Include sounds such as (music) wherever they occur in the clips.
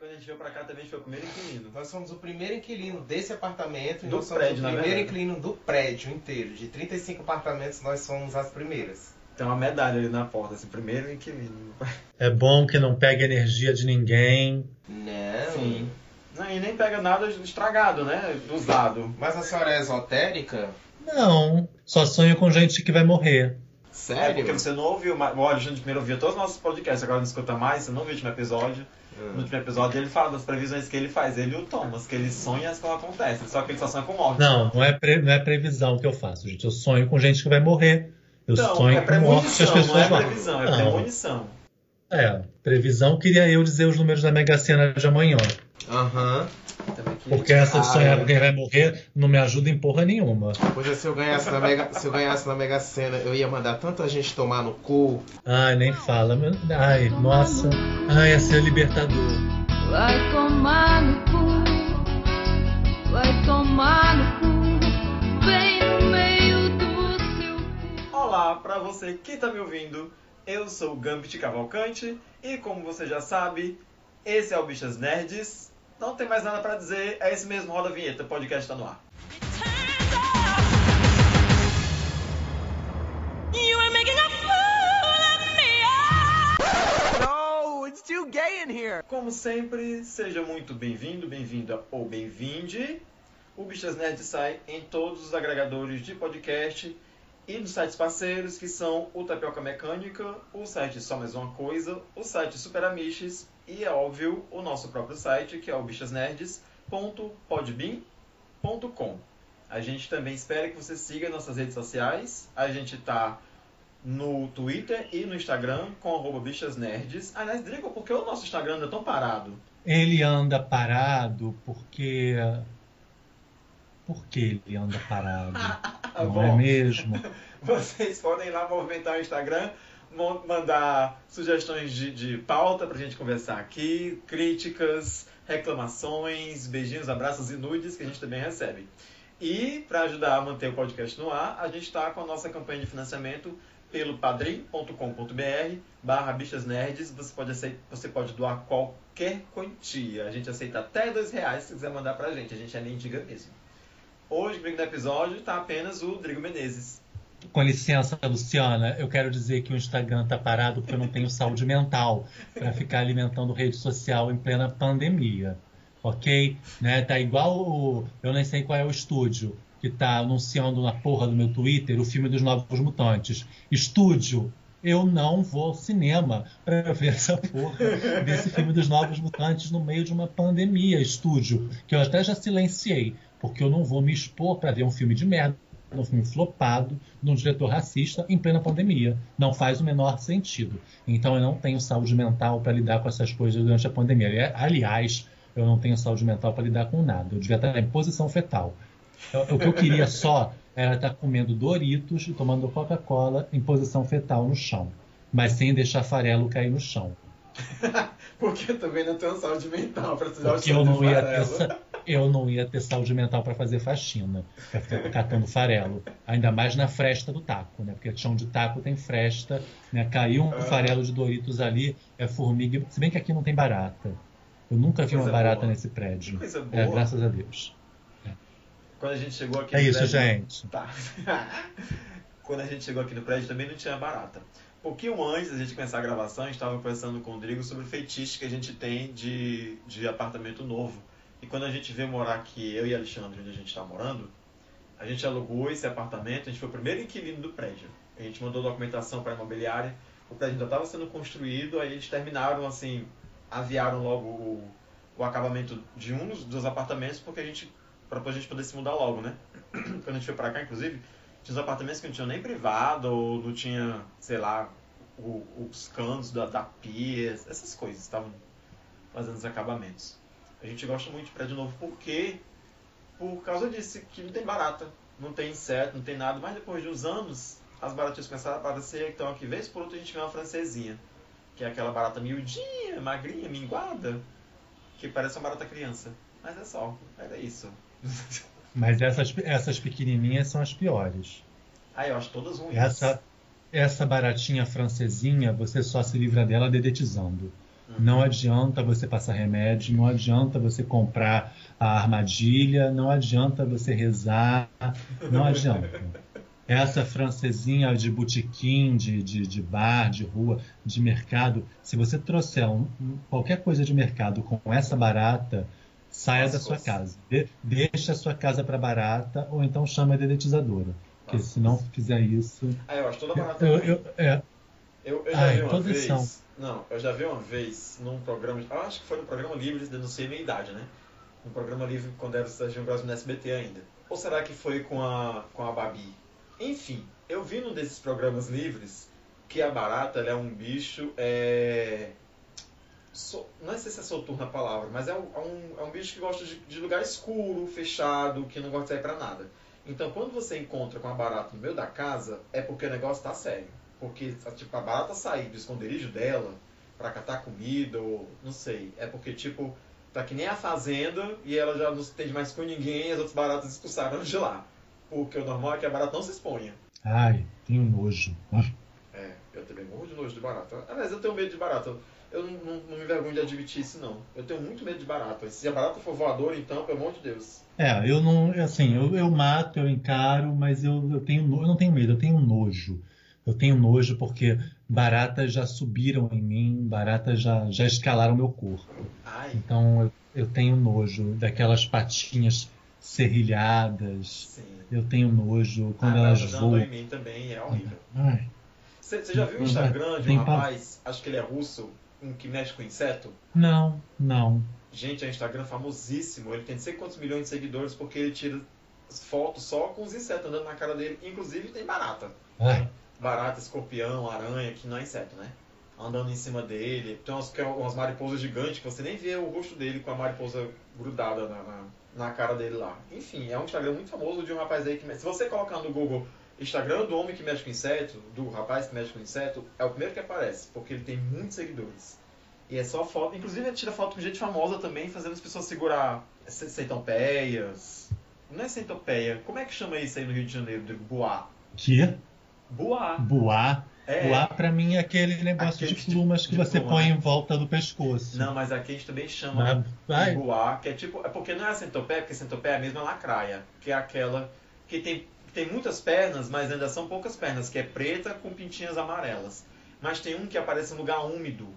quando a gente veio pra cá também a gente foi o primeiro inquilino. Nós somos o primeiro inquilino desse apartamento e Do nós somos prédio, o primeiro inquilino do prédio inteiro. De 35 apartamentos, nós somos as primeiras. Tem uma medalha ali na porta, assim, primeiro inquilino. É bom que não pegue energia de ninguém. Não. Sim. Não, e nem pega nada estragado, né? Usado. Mas a senhora é esotérica? Não, só sonho com gente que vai morrer. É Sério? porque você não ouviu mais. Olha, a gente primeiro ouvia todos os nossos podcasts, agora não escuta mais, você não viu o último episódio. Hum. No último episódio ele fala das previsões que ele faz, ele e o Thomas, que ele sonha e as coisas acontecem, só que ele só sonha com morte. Não, não é, pre- não é previsão que eu faço, gente. Eu sonho com gente que vai morrer. Eu Então, sonho é com morte que as pessoas não é previsão, é premonição. É, previsão queria eu dizer os números da Mega Sena de amanhã. Aham. Que- Porque essa de Ah, sonhar é. com quem vai morrer não me ajuda em porra nenhuma. Pois é, se eu ganhasse na Mega, se eu ganhasse na Mega Sena, eu ia mandar tanta gente tomar no cu. Ai, nem fala. meu- Ai, nossa. Ai, ia ser libertador. Vai tomar no cu, vai tomar no cu, bem no meio do seu cu. Olá pra você que tá me ouvindo, eu sou o Gambit Cavalcante e como você já sabe, esse é o Bichas Nerds. Não tem mais nada pra dizer, é esse mesmo, roda a vinheta, o podcast tá no ar. You are making a fool of me. No, it's too gay in here. Como sempre, seja muito bem-vindo, bem-vinda ou bem-vinde. O Bichas Nerds sai em todos os agregadores de podcast e nos sites parceiros, que são o Tapioca Mecânica, o site Só Mais Uma Coisa, o site Super Amiches e, é óbvio, o nosso próprio site, que é o bichasnerds.podbean.com. A gente também espera que você siga nossas redes sociais. A gente tá no Twitter e no Instagram com arroba bichasnerds. Aliás, Drigo, por que o nosso Instagram anda tão parado? Ele anda parado porque. Por que ele anda parado? (laughs) Não Bom. é mesmo? (laughs) Vocês podem ir lá movimentar o Instagram, mandar sugestões de, de pauta pra gente conversar aqui, críticas, reclamações, beijinhos, abraços e nudes que a gente também recebe. E para ajudar a manter o podcast no ar, a gente está com a nossa campanha de financiamento pelo padrim.com.br barra bichas nerds. Você pode, aceit- você pode doar qualquer quantia. A gente aceita até dois reais se quiser mandar pra gente. A gente é mendiga mesmo. Hoje, comigo no episódio, está apenas o Drigo Menezes. Com licença, Luciana, eu quero dizer que o Instagram tá parado porque eu não tenho saúde mental para ficar alimentando rede social em plena pandemia. Ok? Né? Tá igual o. Eu nem sei qual é o estúdio que tá anunciando na porra do meu Twitter o filme dos Novos Mutantes. Estúdio, eu não vou ao cinema para ver essa porra desse filme dos Novos Mutantes no meio de uma pandemia. Estúdio, que eu até já silenciei, porque eu não vou me expor para ver um filme de merda um filme flopado de um diretor racista em plena pandemia. Não faz o menor sentido. Então eu não tenho saúde mental para lidar com essas coisas durante a pandemia. Ali- Aliás, eu não tenho saúde mental para lidar com nada. Eu devia estar em posição fetal. Eu- O que eu queria só era estar comendo Doritos e tomando Coca-Cola em posição fetal no chão. Mas sem deixar farelo cair no chão. (laughs) Porque também não tenho saúde mental pra precisar Porque eu não ia ter, eu não ia ter saúde mental para fazer faxina, para ficar (laughs) catando farelo. Ainda mais na fresta do taco, né? Porque chão de taco tem fresta, né? Caiu um farelo de Doritos ali, é formiga. Se bem que aqui não tem barata. Eu nunca vi uma barata boa. nesse prédio. Coisa É, boa. graças a Deus. Quando a gente chegou aqui É isso, prédio- gente. Tá. (laughs) Quando a gente chegou aqui no prédio também não tinha barata. Pouquinho antes da gente começar a gravação, a gente estava conversando com o Rodrigo sobre o feitiço que a gente tem de, de apartamento novo. E quando a gente veio morar aqui, eu e Alexandre, onde a gente está morando, a gente alugou esse apartamento, a gente foi o primeiro inquilino do prédio. A gente mandou documentação para a imobiliária, o prédio ainda estava sendo construído, aí eles terminaram assim, aviaram logo o, o acabamento de um dos, dos apartamentos, porque a gente, para a gente poder se mudar logo, né? (clears throat) Quando a gente foi para cá, inclusive, tinha uns apartamentos que não tinham nem privado, ou não tinha, sei lá, o- os canos da, da pia, essas coisas estavam fazendo os acabamentos. A gente gosta muito de prédio novo porque, por causa disso, que não tem barata, não tem inseto, não tem nada, mas depois de uns anos, as baratinhas começaram a aparecer, então aqui vez por outra a gente vê uma francesinha, que é aquela barata miudinha, magrinha, minguada, que parece uma barata criança. Mas é só, era isso. Mas essas, essas pequenininhas são as piores. Ah, eu acho todas ruins. Essa, essa baratinha francesinha, você só se livra dela dedetizando. Não adianta você passar remédio, não adianta você comprar a armadilha, não adianta você rezar, não adianta. (laughs) Essa francesinha de botequim, de, de, de bar, de rua, de mercado, se você trouxer um- qualquer coisa de mercado com essa barata, saia da sua Nossa. casa. De- deixa a sua casa para barata ou então chama a dedetizadora. Porque Nossa. se não fizer isso. Ah, eu acho toda barata. Eu, eu, é, Eu, eu já Ai, vi uma todas vez. são. Não, eu já vi uma vez num programa. Eu acho que foi no programa Livre, não sei a minha idade, né? No programa Livre, quando era Estagião Brasil no SBT ainda. Ou será que foi com a, com a Babi? Enfim, eu vi num desses programas livres que a barata é um bicho. É... so- Não sei se é soturno a palavra, mas é um, é um, é um bicho que gosta de, de lugar escuro, fechado, que não gosta de sair pra nada. Então, quando você encontra com a barata no meio da casa, é porque o negócio tá sério. Porque, tipo, a barata sair do esconderijo dela pra catar comida, ou não sei. É porque, tipo, tá que nem a fazenda e ela já não se entende mais com ninguém e as outras baratas expulsaram de lá. Porque o normal é que a barata não se exponha. ai, tenho nojo. É, eu também morro de nojo de barata. Aliás, eu tenho medo de barata. Eu não, não, não me envergonho de admitir isso, não. Eu tenho muito medo de barata. Se a barata for voadora, então, pelo amor de Deus. É, eu não, assim, eu, eu mato, eu encaro, mas eu, eu tenho, eu não tenho medo, eu tenho nojo. Eu tenho nojo porque baratas já subiram em mim, baratas já, já escalaram meu corpo. Ai, Então eu, eu tenho nojo daquelas patinhas serrilhadas. sim. Eu tenho nojo quando a elas barata já andou em voam. mim também, é horrível. Você você já viu o Instagram de um pa- rapaz, acho que ele é russo, um que mexe com inseto? não, não. Gente, é um Instagram famosíssimo. Ele tem não sei quantos milhões de seguidores porque ele tira fotos só com os insetos andando na cara dele. Inclusive tem barata. Ai, Barata, escorpião, aranha, que não é inseto, né? Andando em cima dele. Tem umas, é umas mariposas gigantes que você nem vê o rosto dele com a mariposa grudada na, na, na cara dele lá. Enfim, é um Instagram muito famoso de um rapaz aí que. Se você colocar no Google Instagram do homem que mexe com inseto, do rapaz que mexe com inseto, é o primeiro que aparece, porque ele tem muitos seguidores. E é só foto. Inclusive ele tira foto com gente famosa também, fazendo as pessoas segurar ce- centopeias. Não é centopeia. Como é que chama isso aí no Rio de Janeiro, Rodrigo? Boá. que? Boá. Boar. É. Boar pra mim é aquele negócio Aquele de de- plumas que de você pluma, põe né? em volta do pescoço. Não, mas aqui a gente também chama Mas, de boá, que é tipo. É porque não é a centopeia, porque centopeia é a mesma lacraia, que é aquela que tem, tem muitas pernas, mas ainda são poucas pernas, que é preta com pintinhas amarelas. Mas tem um que aparece em lugar úmido,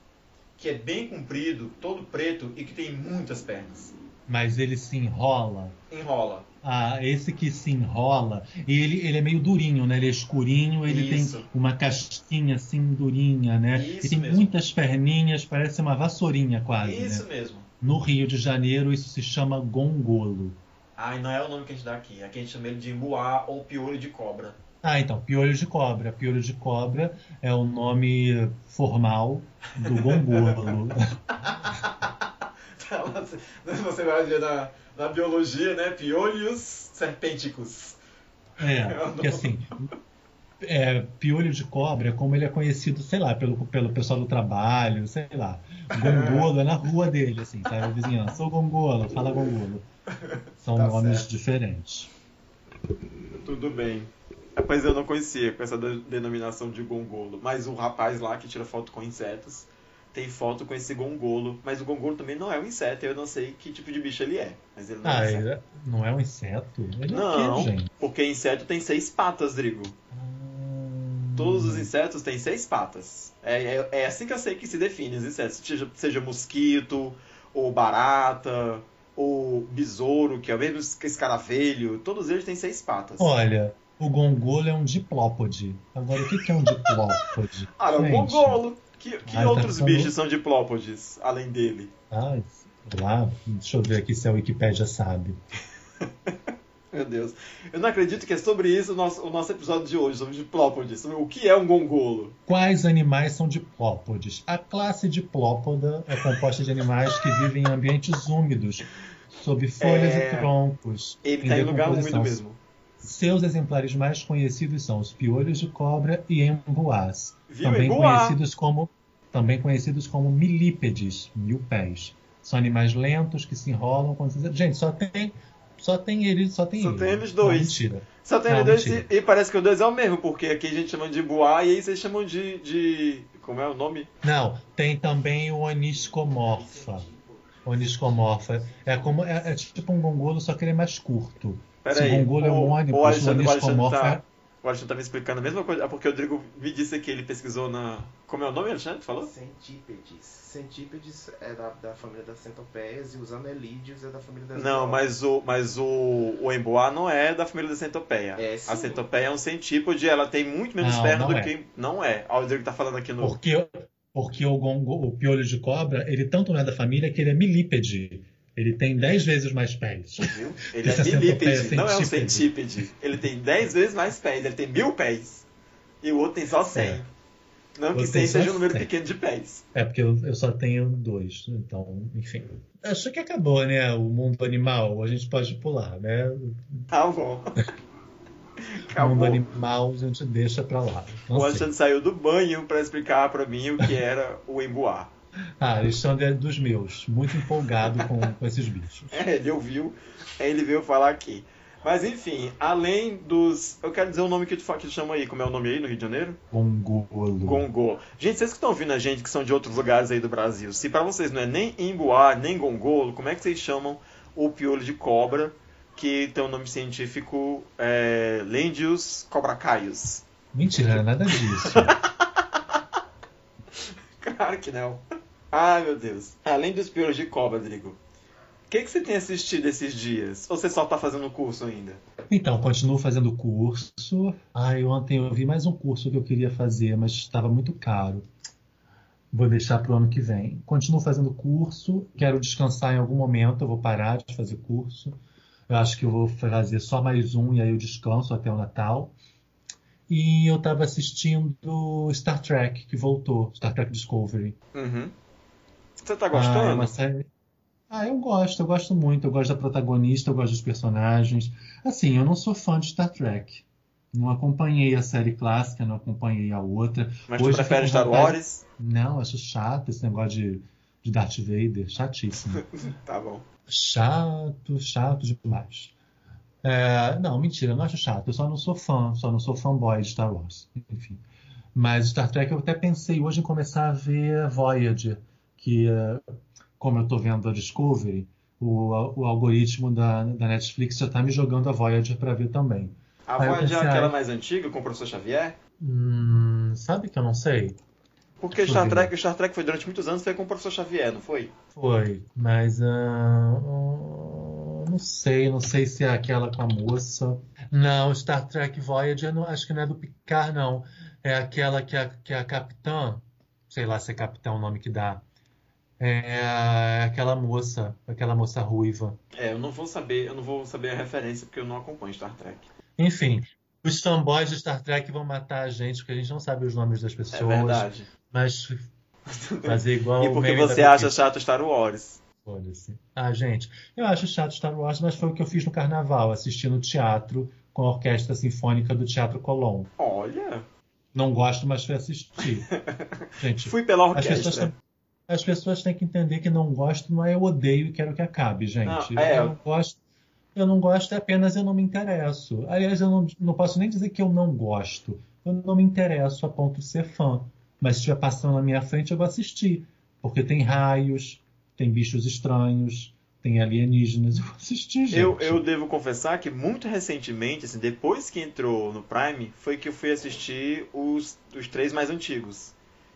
que é bem comprido, todo preto e que tem muitas pernas. Mas ele se enrola. Enrola. Ah, esse que se enrola, e ele, ele é meio durinho, né? Ele é escurinho, ele Isso. tem uma casquinha assim durinha, né? Isso e tem mesmo. muitas perninhas, parece uma vassourinha quase, Isso né? mesmo. No Rio de Janeiro isso se chama gongolo. Ah, e não é o nome que a gente dá aqui. Aqui a gente chama ele de embuá ou piolho de cobra. Ah, então, piolho de cobra. Piolho de cobra é o nome formal do gongolo. (laughs) Você vai ver na, na biologia, né? Piolhos serpênticos. É, (laughs) porque assim, é, piolho de cobra, como ele é conhecido, sei lá, pelo, pelo pessoal do trabalho, sei lá. Gongolo é na rua dele, assim, sabe? A vizinhança, sou gongolo, fala gongolo. (laughs) São Tá nomes certo. diferentes. Tudo bem. (laughs) Pois eu não conhecia com essa de- denominação de gongolo. Mas o rapaz lá que tira foto com insetos tem foto com esse gongolo. Mas o gongolo também não é um inseto. Eu não sei que tipo de bicho ele é. Mas ele não Ah, é um inseto. ele não é um inseto? Ele é Não, o quê, porque inseto tem seis patas, Drigo. Hum, Todos os insetos têm seis patas. É, é, é assim que eu sei que se define os insetos. Seja, seja mosquito, ou barata, ou besouro, que é o mesmo escaravelho. Todos eles têm seis patas. Olha, o gongolo é um diplópode. Agora, o que é um diplópode? (laughs) Ah, é um gongolo. Que, que Ah, tá outros falando- bichos são diplópodes, além dele? Ah, lá, deixa eu ver aqui se a Wikipédia sabe. (laughs) Meu Deus. Eu não acredito que é sobre isso o nosso, o nosso episódio de hoje, sobre diplópodes. Sobre o que é um gongolo. Quais animais são diplópodes? A classe diplópoda é composta de animais que vivem em ambientes úmidos, sob folhas É. e troncos. Ele tá em lugar úmido mesmo. Seus exemplares mais conhecidos são os piolhos de cobra e embuás, Viu? também conhecidos como também conhecidos como milípedes, mil pés. São animais lentos que se enrolam quando gente só tem só tem eles só tem Só ele. tem eles Não, dois. mentira. Só tem Não, dois e, e parece que o dois é o mesmo, porque aqui a gente chama de boá e aí vocês chamam de, de Como é o nome? Não, tem também o Oniscomorfa. Oniscomorfa. É, como, é, é tipo um gongolo, só que ele é mais curto. Peraí, o gongolo é um o- ônibus, o o Alexandre, o Alexandre tá, o Alexandre tá me explicando a mesma coisa. É porque o Rodrigo me disse que ele pesquisou na. Como é o nome, Alexandre? Falou? Centípedes. Centípedes é da, da família das centopeias e os anelídeos é da família das Não, mas o, mas o, o emboá não é da família da centopeia. É, sim. a centopeia é um centípode, ela tem muito menos Não, perna não do é. que. Não é. Ó, O Rodrigo tá falando aqui no. Porque, porque o, gongo, o piolho de cobra, ele tanto não é da família que ele é milípede. Ele tem 10 vezes mais pés. Viu? (laughs) Ele é Essa milípede, não é um centípede. Ele tem 10 vezes mais pés, ele tem mil pés. E o outro tem só 100. É. Não O que outro 100 tem só seja um número 100. pequeno de pés. É, porque eu, eu só tenho dois. Então, enfim. Acho que acabou, né? O mundo animal. A gente pode pular, né? O Tá bom. (laughs) mundo Acabou. animal a gente deixa pra lá. Não O sei. Alexandre saiu do banho pra explicar pra mim o que era o emboá. Ah, Alexandre é dos meus. Muito empolgado com, com esses bichos. (laughs) É, ele ouviu, ele veio falar aqui. Mas enfim, além dos. Eu quero dizer o nome que tu, que tu chama aí, como é o nome aí no Rio de Janeiro? Gongolo. Gongô. Gente, vocês que estão ouvindo a gente, que são de outros lugares aí do Brasil, se pra vocês não é nem emboá, nem gongolo, como é que vocês chamam o piolho de cobra, que tem o nome científico é, Lendius cobracaius? Mentira, não nada disso. (laughs) Claro que não. Ai, meu Deus. Além dos piolhos de cobra, Rodrigo, o que, que você tem assistido esses dias? Ou você só tá fazendo curso ainda? Então, continuo fazendo curso. Ai, ontem eu vi mais um curso que eu queria fazer, mas estava muito caro. Vou deixar para o ano que vem. Continuo fazendo curso, quero descansar em algum momento, eu vou parar de fazer curso. Eu acho que eu vou fazer só mais um e aí eu descanso até o Natal. E eu estava assistindo Star Trek, que voltou, Star Trek Discovery. Uhum. Você tá Ah, é gostando? uma série. Ah, eu gosto, eu gosto muito. Eu gosto da protagonista, eu gosto dos personagens. Assim, eu não sou fã de Star Trek. Não acompanhei a série clássica, não acompanhei a outra. Mas tu Hoje prefere fico com Star Wars? Não, acho chato esse negócio de, de Darth Vader. Chatíssimo. (laughs) Tá bom. Chato, chato demais. É, não, mentira, não acho chato. Eu só não sou fã, só não sou fanboy de Star Wars. Enfim. Mas Star Trek eu até pensei hoje em começar a ver Voyager, que é, como eu tô vendo a Discovery, o, o algoritmo da, da Netflix já tá me jogando a Voyager para ver também. A Aí Voyager é pensei, aquela ah, mais antiga, com o professor Xavier? Hum, sabe que eu não sei? Porque Star. Trek, Star Trek foi durante muitos anos foi com o professor Xavier, não foi? Foi, mas ah, não sei, não sei se é aquela com a moça. Não, Star Trek Voyager, não, acho que não é do Picard, não. É aquela que a, que a capitã, sei lá se é capitã o nome que dá. É aquela moça, aquela moça ruiva. É, eu não vou saber, eu não vou saber a referência porque eu não acompanho Star Trek. Enfim, os fanboys de Star Trek vão matar a gente porque a gente não sabe os nomes das É pessoas. verdade. Mas (laughs) fazer igual E porque você acha chato Star Wars? Foda-se. Ah, gente, eu acho chato Star Wars, mas foi o que eu fiz no carnaval, assistindo teatro com a Orquestra Sinfônica do Teatro Colón. Olha, Não gosto, mas fui assistir. (laughs) Gente, fui pela as pessoas, orquestra. As pessoas têm que entender que não gosto não é eu odeio e quero que acabe, gente. Não, é. Eu não gosto, eu não gosto, é apenas eu não me interesso. Aliás, eu não, não posso nem dizer que eu não gosto. Eu não me interesso a ponto de ser fã. Mas se estiver passando na minha frente, eu vou assistir. Porque tem raios, tem bichos estranhos, tem alienígenas. (laughs) Eu vou assistir, gente. Eu, eu devo confessar que muito recentemente, assim, depois que entrou no Prime, foi que eu fui assistir os, os três mais antigos.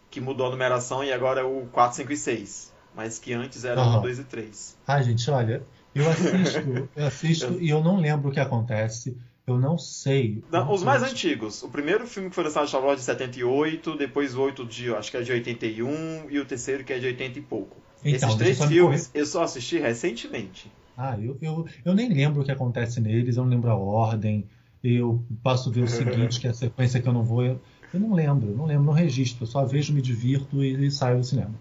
Que mudou a numeração e agora é o 4, 5 e 6. Mas que antes era o 2 e 3. Ah, gente, olha, eu assisto, eu assisto (laughs) e eu não lembro o que acontece. Eu não sei. Não, os mais antigos. O primeiro filme que foi lançado Star Wars de 78, depois o 8 de, acho que é de 81, e o terceiro que é de 80 e pouco. Então, Esses três filmes eu só assisti recentemente. Ah, eu, eu, eu nem lembro o que acontece neles, eu não lembro a ordem. Eu posso ver o (laughs) seguinte, que é a sequência que eu não vou. Eu, não lembro, não lembro, não registro. Eu só vejo, me divirto e, e saio do cinema.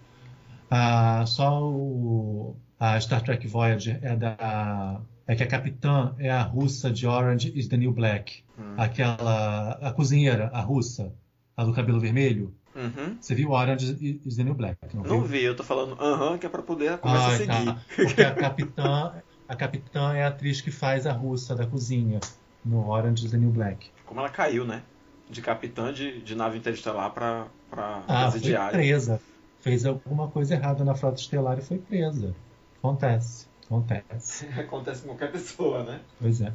Ah, só o, a Star Trek Voyager é da. É que a capitã é a russa de Orange is the New Black. Hum. Aquela. A cozinheira, a russa, a do cabelo vermelho. Uhum. Você viu Orange is the New Black? Não, Não vi, eu tô falando aham, que é pra poder começar a Ah, seguir. tá. Porque a (laughs) capitã, a capitã é a atriz que faz a russa da cozinha no Orange is the New Black. Como ela caiu, né? De capitã de, de nave interestelar pra, pra Ah, foi presa. Fez alguma coisa errada na frota estelar e foi presa. Acontece. Acontece. (laughs) Acontece com qualquer pessoa, né? Pois é.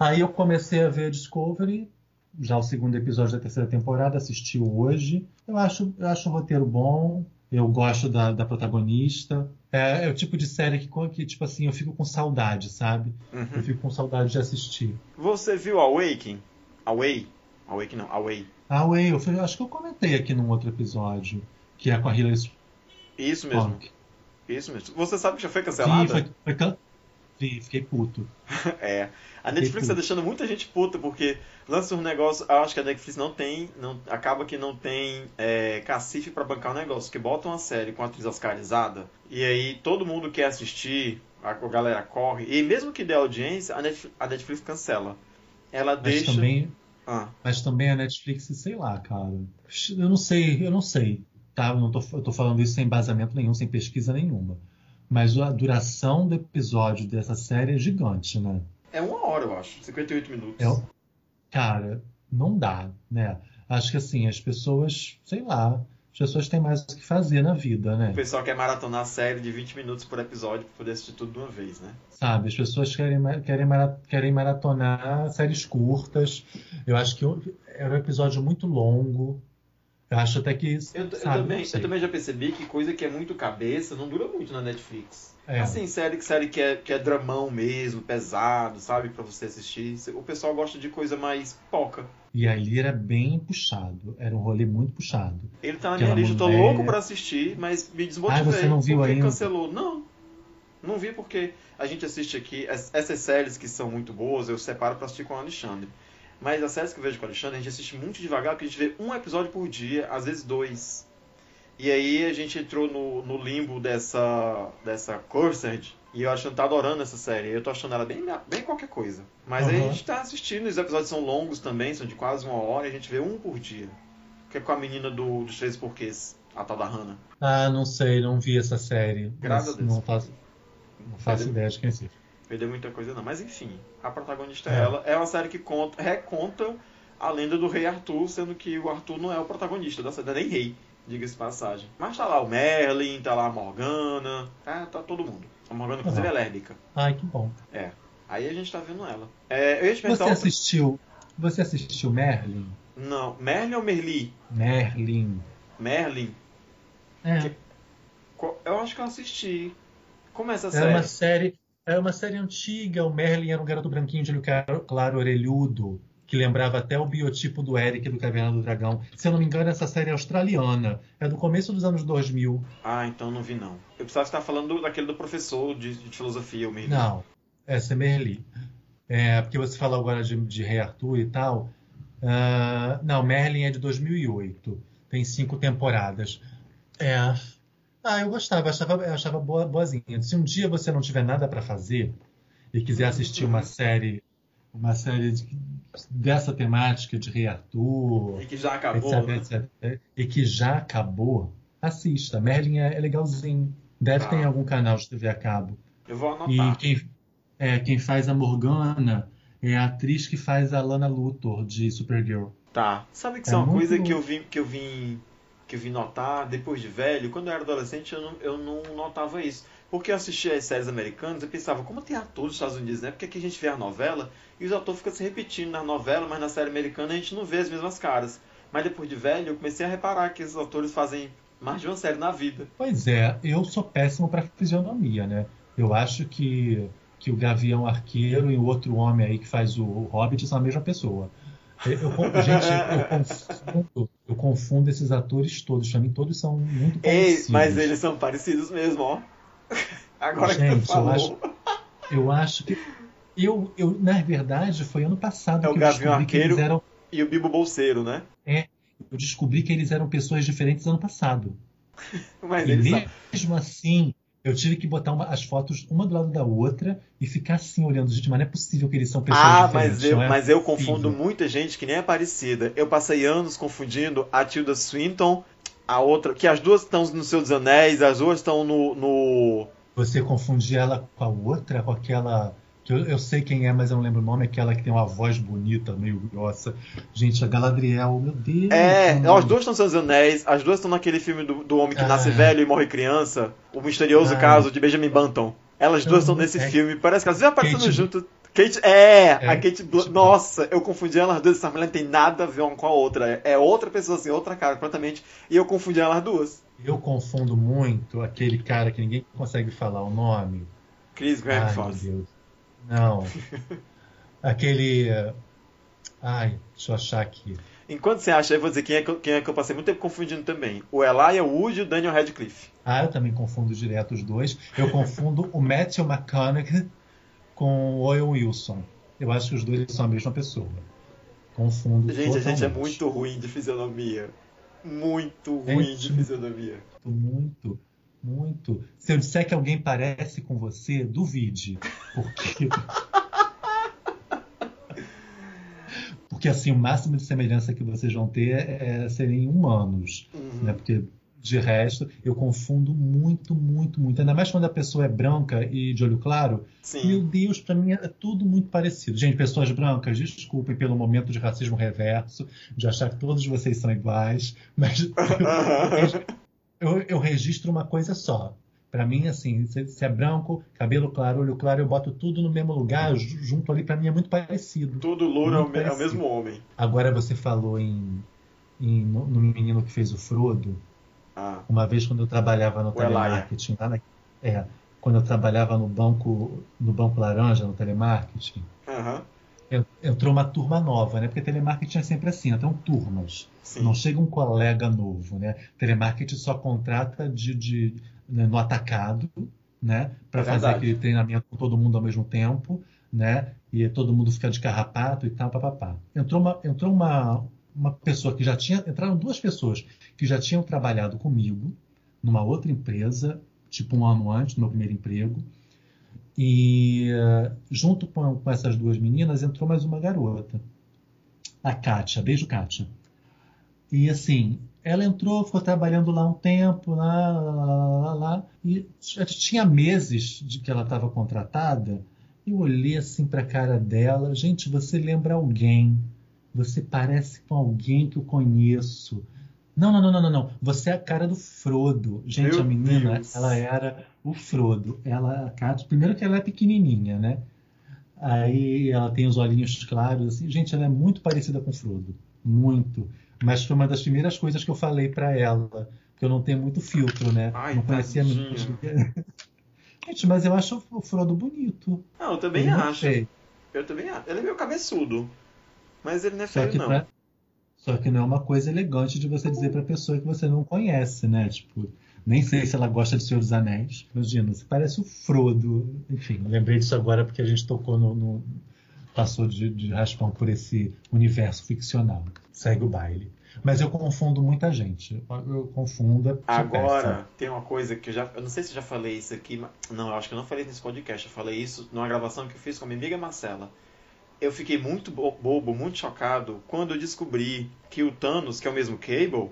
Aí eu comecei a ver Discovery, já o segundo episódio da terceira temporada, assisti hoje. Eu acho, eu acho o roteiro bom, eu gosto da, da protagonista. É, é o tipo de série que, que, tipo assim, eu fico com saudade, sabe? Eu Uhum. fico com saudade de assistir. Você viu Awaken? Away? Awake não, Away. Ah, Way, eu, fui- acho que eu comentei aqui num outro episódio, que é com a Hilary Isso mesmo, Swank. isso mesmo. Você sabe que já foi cancelada? foi, foi can- Vi, fiquei puto. (laughs) É. A Netflix tá tudo. deixando muita gente puta porque lança um negócio. Eu acho que a Netflix não tem. Não, acaba que não tem é, cacife pra bancar o negócio. Que bota uma série com atriz oscarizada e aí todo mundo quer assistir, a, a galera corre. E mesmo que dê audiência, a Netflix, a Netflix cancela. Ela Mas deixa. também, Ah, mas também a Netflix, sei lá, cara. Eu não sei, eu não sei, tá? Eu, não tô, eu tô falando isso sem embasamento nenhum, sem pesquisa nenhuma. Mas a duração do episódio dessa série é gigante, né? é uma hora, eu acho. 58 minutos. É, cara, não dá, né? Acho que assim, as pessoas, sei lá, as pessoas têm mais o que fazer na vida, né? O pessoal quer maratonar a série de 20 minutos por episódio pra poder assistir tudo de uma vez, né? Sabe, as pessoas querem, querem, mara- querem maratonar séries curtas. Eu acho que era um episódio muito longo. Eu acho até que. Eu, eu sabe, também, não sei. eu também já percebi que coisa que é muito cabeça não dura muito na Netflix. É. Assim, série, série que, é, que é dramão mesmo, pesado, sabe? Pra você assistir. O pessoal gosta de coisa mais poca. E ali era bem puxado. Era um rolê muito puxado. Ele tá na minha lista, eu tô louco pra assistir, mas me desmotivei. Ah, você não viu ainda? cancelou. Não. Não vi porque a gente assiste aqui. es- Essas séries que são muito boas, eu separo pra assistir com o Alexandre. Mas as séries que eu vejo com o Alexandre, a gente assiste muito devagar, porque a gente vê um episódio por dia, às vezes dois. E aí a gente entrou no, no limbo dessa, dessa Cursed, e eu acho que tá adorando essa série. Eu tô achando ela bem, bem qualquer coisa. Mas aí a gente tá assistindo, os episódios são longos também, são de quase uma hora, e a gente vê um por dia. Que é com a menina do, dos Três Porquês, a tal da Hannah. Ah, não sei, não vi essa série. Graças a Deus. Não faço, não faço ideia de quem seja. Perdeu muita coisa não. Mas enfim, a protagonista é, É. ela. É uma série que conta, reconta a lenda do rei Arthur, sendo que o Arthur não é o protagonista da série, não é nem rei, diga-se passagem. Mas tá lá o Merlin, tá lá a Morgana, tá, tá todo mundo. A Morgana, inclusive, Aham. é lésbica. Ai, que bom. Aí a gente tá vendo ela. É, eu ia Você outra- assistiu. Você assistiu Merlin? Não, Merlin ou Merli? Merlin. Merlin? É. Que- Eu acho que eu assisti. Como é essa série? uma série. Era uma série antiga. O Merlin era um garoto branquinho de olho claro, orelhudo, que lembrava até o biotipo do Eric do Caverna do Dragão. Se eu não me engano, essa série é australiana. É do começo dos anos 2000. Ah, então não vi não. Eu precisava estar falando do- daquele do professor de, de filosofia, o Merli. Não, essa é Merli. É, porque você falou agora de, de Rei Arthur e tal. Ah, não, Merlin é de 2008. Tem cinco temporadas. É. Ah, eu gostava, achava, eu achava boa, boazinha. Se um dia você não tiver nada para fazer e quiser assistir uma série, uma série de- dessa temática de Rei Arthur, E que já acabou, etc, né? etc, e que já acabou, assista. Merlin é, é legalzinho. Deve Tá. ter em algum canal de TV a cabo. Eu vou E anotar. quem, é, quem faz a Morgana é a atriz que faz a Lana Luthor de Supergirl. Tá. Sabe que É isso é uma coisa bom. que eu vim que eu vim que eu vim notar depois de velho, quando eu era adolescente eu não, eu não notava isso. Porque eu assistia as séries americanas e pensava, como tem ator dos Estados Unidos, né? Porque aqui a gente vê a novela e os atores ficam se repetindo na novela, mas na série americana a gente não vê as mesmas caras. Mas depois de velho eu comecei a reparar que esses atores fazem mais de uma série na vida. Pois é, eu sou péssimo para fisionomia, né? Eu acho que, que o Gavião Arqueiro e o outro homem aí que faz o, o Hobbit são a mesma pessoa. Eu, eu gente, eu confundo, eu confundo esses atores todos. Pra mim, todos são muito Ei, parecidos. mas eles são parecidos mesmo, ó. (laughs) Agora que Gente, tu eu falou. acho- Eu acho que. Eu, eu, na verdade, foi ano passado É o que eu Gavião descobri que eles Arqueiro. eram. E o Bibo Bolseiro, né? Eu descobri que eles eram pessoas diferentes ano passado. (laughs) Mas E eles são. mesmo assim, eu tive que botar uma- as fotos uma do lado da outra e ficar assim olhando. Gente, mas não é possível que eles são pessoas Ah, diferentes. mas eu, é mas eu confundo muita gente que nem é parecida. Eu passei anos confundindo a Tilda Swinton, a outra, que as duas estão no Seu dos Anéis, as duas estão no, no. Você confunde ela com a outra, com aquela que eu, eu sei quem é, mas eu não lembro o nome, aquela que tem uma voz bonita, meio grossa. Gente, a Galadriel, meu Deus. É, mano. as duas estão nos Seus Anéis, as duas estão naquele filme do, do homem que Ah. nasce velho e morre criança, o misterioso Ah. caso de Benjamin Button. Elas duas estão nesse é. filme, parece que elas vivem aparecendo Kate- junto. Kate, é, É, a Kate Bl- Kate Nossa, eu confundi elas duas, essa mulher não tem nada a ver uma com a outra. É outra pessoa assim, outra cara completamente. E eu confundi elas duas. Eu confundo muito aquele cara que ninguém consegue falar o nome. Chris Graham Ai, meu. Deus. Não. Aquele. eh, Ai, deixa eu achar aqui. Enquanto você acha, eu vou dizer quem é, que eu, quem é que eu passei muito tempo confundindo também. O Elijah Wood e o Daniel Radcliffe. Ah, eu também confundo direto os dois. Eu confundo o Matthew McConaughey com o Owen Wilson. Eu acho que os dois são a mesma pessoa. Confundo Gente, a gente é totalmente. muito ruim de fisionomia. Muito ruim de Gente. fisionomia. Muito, muito. Se eu disser que alguém parece com você, duvide. Porque. (laughs) Porque assim, o máximo de semelhança que vocês vão ter é serem humanos. Uhum. Né? Porque de resto, eu confundo muito, muito, muito. Ainda mais quando a pessoa é branca e de olho claro. Meu Sim. Deus, pra mim é tudo muito parecido. Gente, pessoas brancas, desculpem pelo momento de racismo reverso, de achar que todos vocês são iguais, mas (laughs) eu, eu registro uma coisa só. Pra mim, assim, se, se é branco, cabelo claro, olho claro, eu boto tudo no mesmo lugar, ju- junto ali, pra mim é muito parecido. Tudo louro é o, é mesmo homem. Agora você falou em, em- no, no menino que fez o Frodo. Ah, Uma vez quando eu trabalhava no O telemarketing, lá na- é, quando eu trabalhava no banco, no banco laranja, no telemarketing, aham. En- entrou uma turma nova, né? Porque telemarketing é sempre assim, entram turmas. Sim. Não chega um colega novo, né? Telemarketing só contrata de, de- né, no atacado, né? Para É fazer verdade. aquele treinamento com todo mundo ao mesmo tempo, né? E todo mundo fica de carrapato e tal, papapá. Entrou uma, entrou uma, uma pessoa que já tinha, entraram duas pessoas que já tinham trabalhado comigo numa outra empresa, tipo um ano antes do meu primeiro emprego. E eh, junto com, com essas duas meninas entrou mais uma garota, a Kátia. Beijo, Kátia. E assim, ela entrou, ficou trabalhando lá um tempo, lá, lá, lá, lá, lá, e tinha meses de que ela estava contratada. Eu olhei assim para a cara dela, gente, você lembra alguém? Você parece com alguém que eu conheço. Não, não, não, não, não, não. Você é a cara do Frodo. Gente, Meu a menina, Deus. ela era o Frodo. Ela, primeiro que ela é pequenininha, né? Aí ela tem os olhinhos claros, assim. Gente, ela é muito parecida com o Frodo. Muito. Mas foi uma das primeiras coisas que eu falei pra ela. Porque eu não tenho muito filtro, né? Ai, não conhecia muito. (laughs) Gente, mas eu acho o Frodo bonito. Não, eu também é acho. Eu também acho. Ele é meio cabeçudo. Mas ele não é feio, não. é, só que não é uma coisa elegante de você dizer pra pessoa que você não conhece, né? Tipo, nem sei se ela gosta de Senhor dos Anéis. Imagina, você parece o Frodo. Enfim, lembrei disso agora porque a gente tocou no. no- passou de, de raspão por esse universo ficcional. Segue o baile. Mas eu confundo muita gente. Eu, confundo. Agora, péssimo. tem uma coisa que eu já. Eu não sei se eu já falei isso aqui, mas. Não, eu acho que eu não falei nesse podcast. Eu falei isso numa gravação que eu fiz com a minha amiga Marcela. Eu fiquei muito bo- bobo, muito chocado quando eu descobri que o Thanos, que é o mesmo Cable,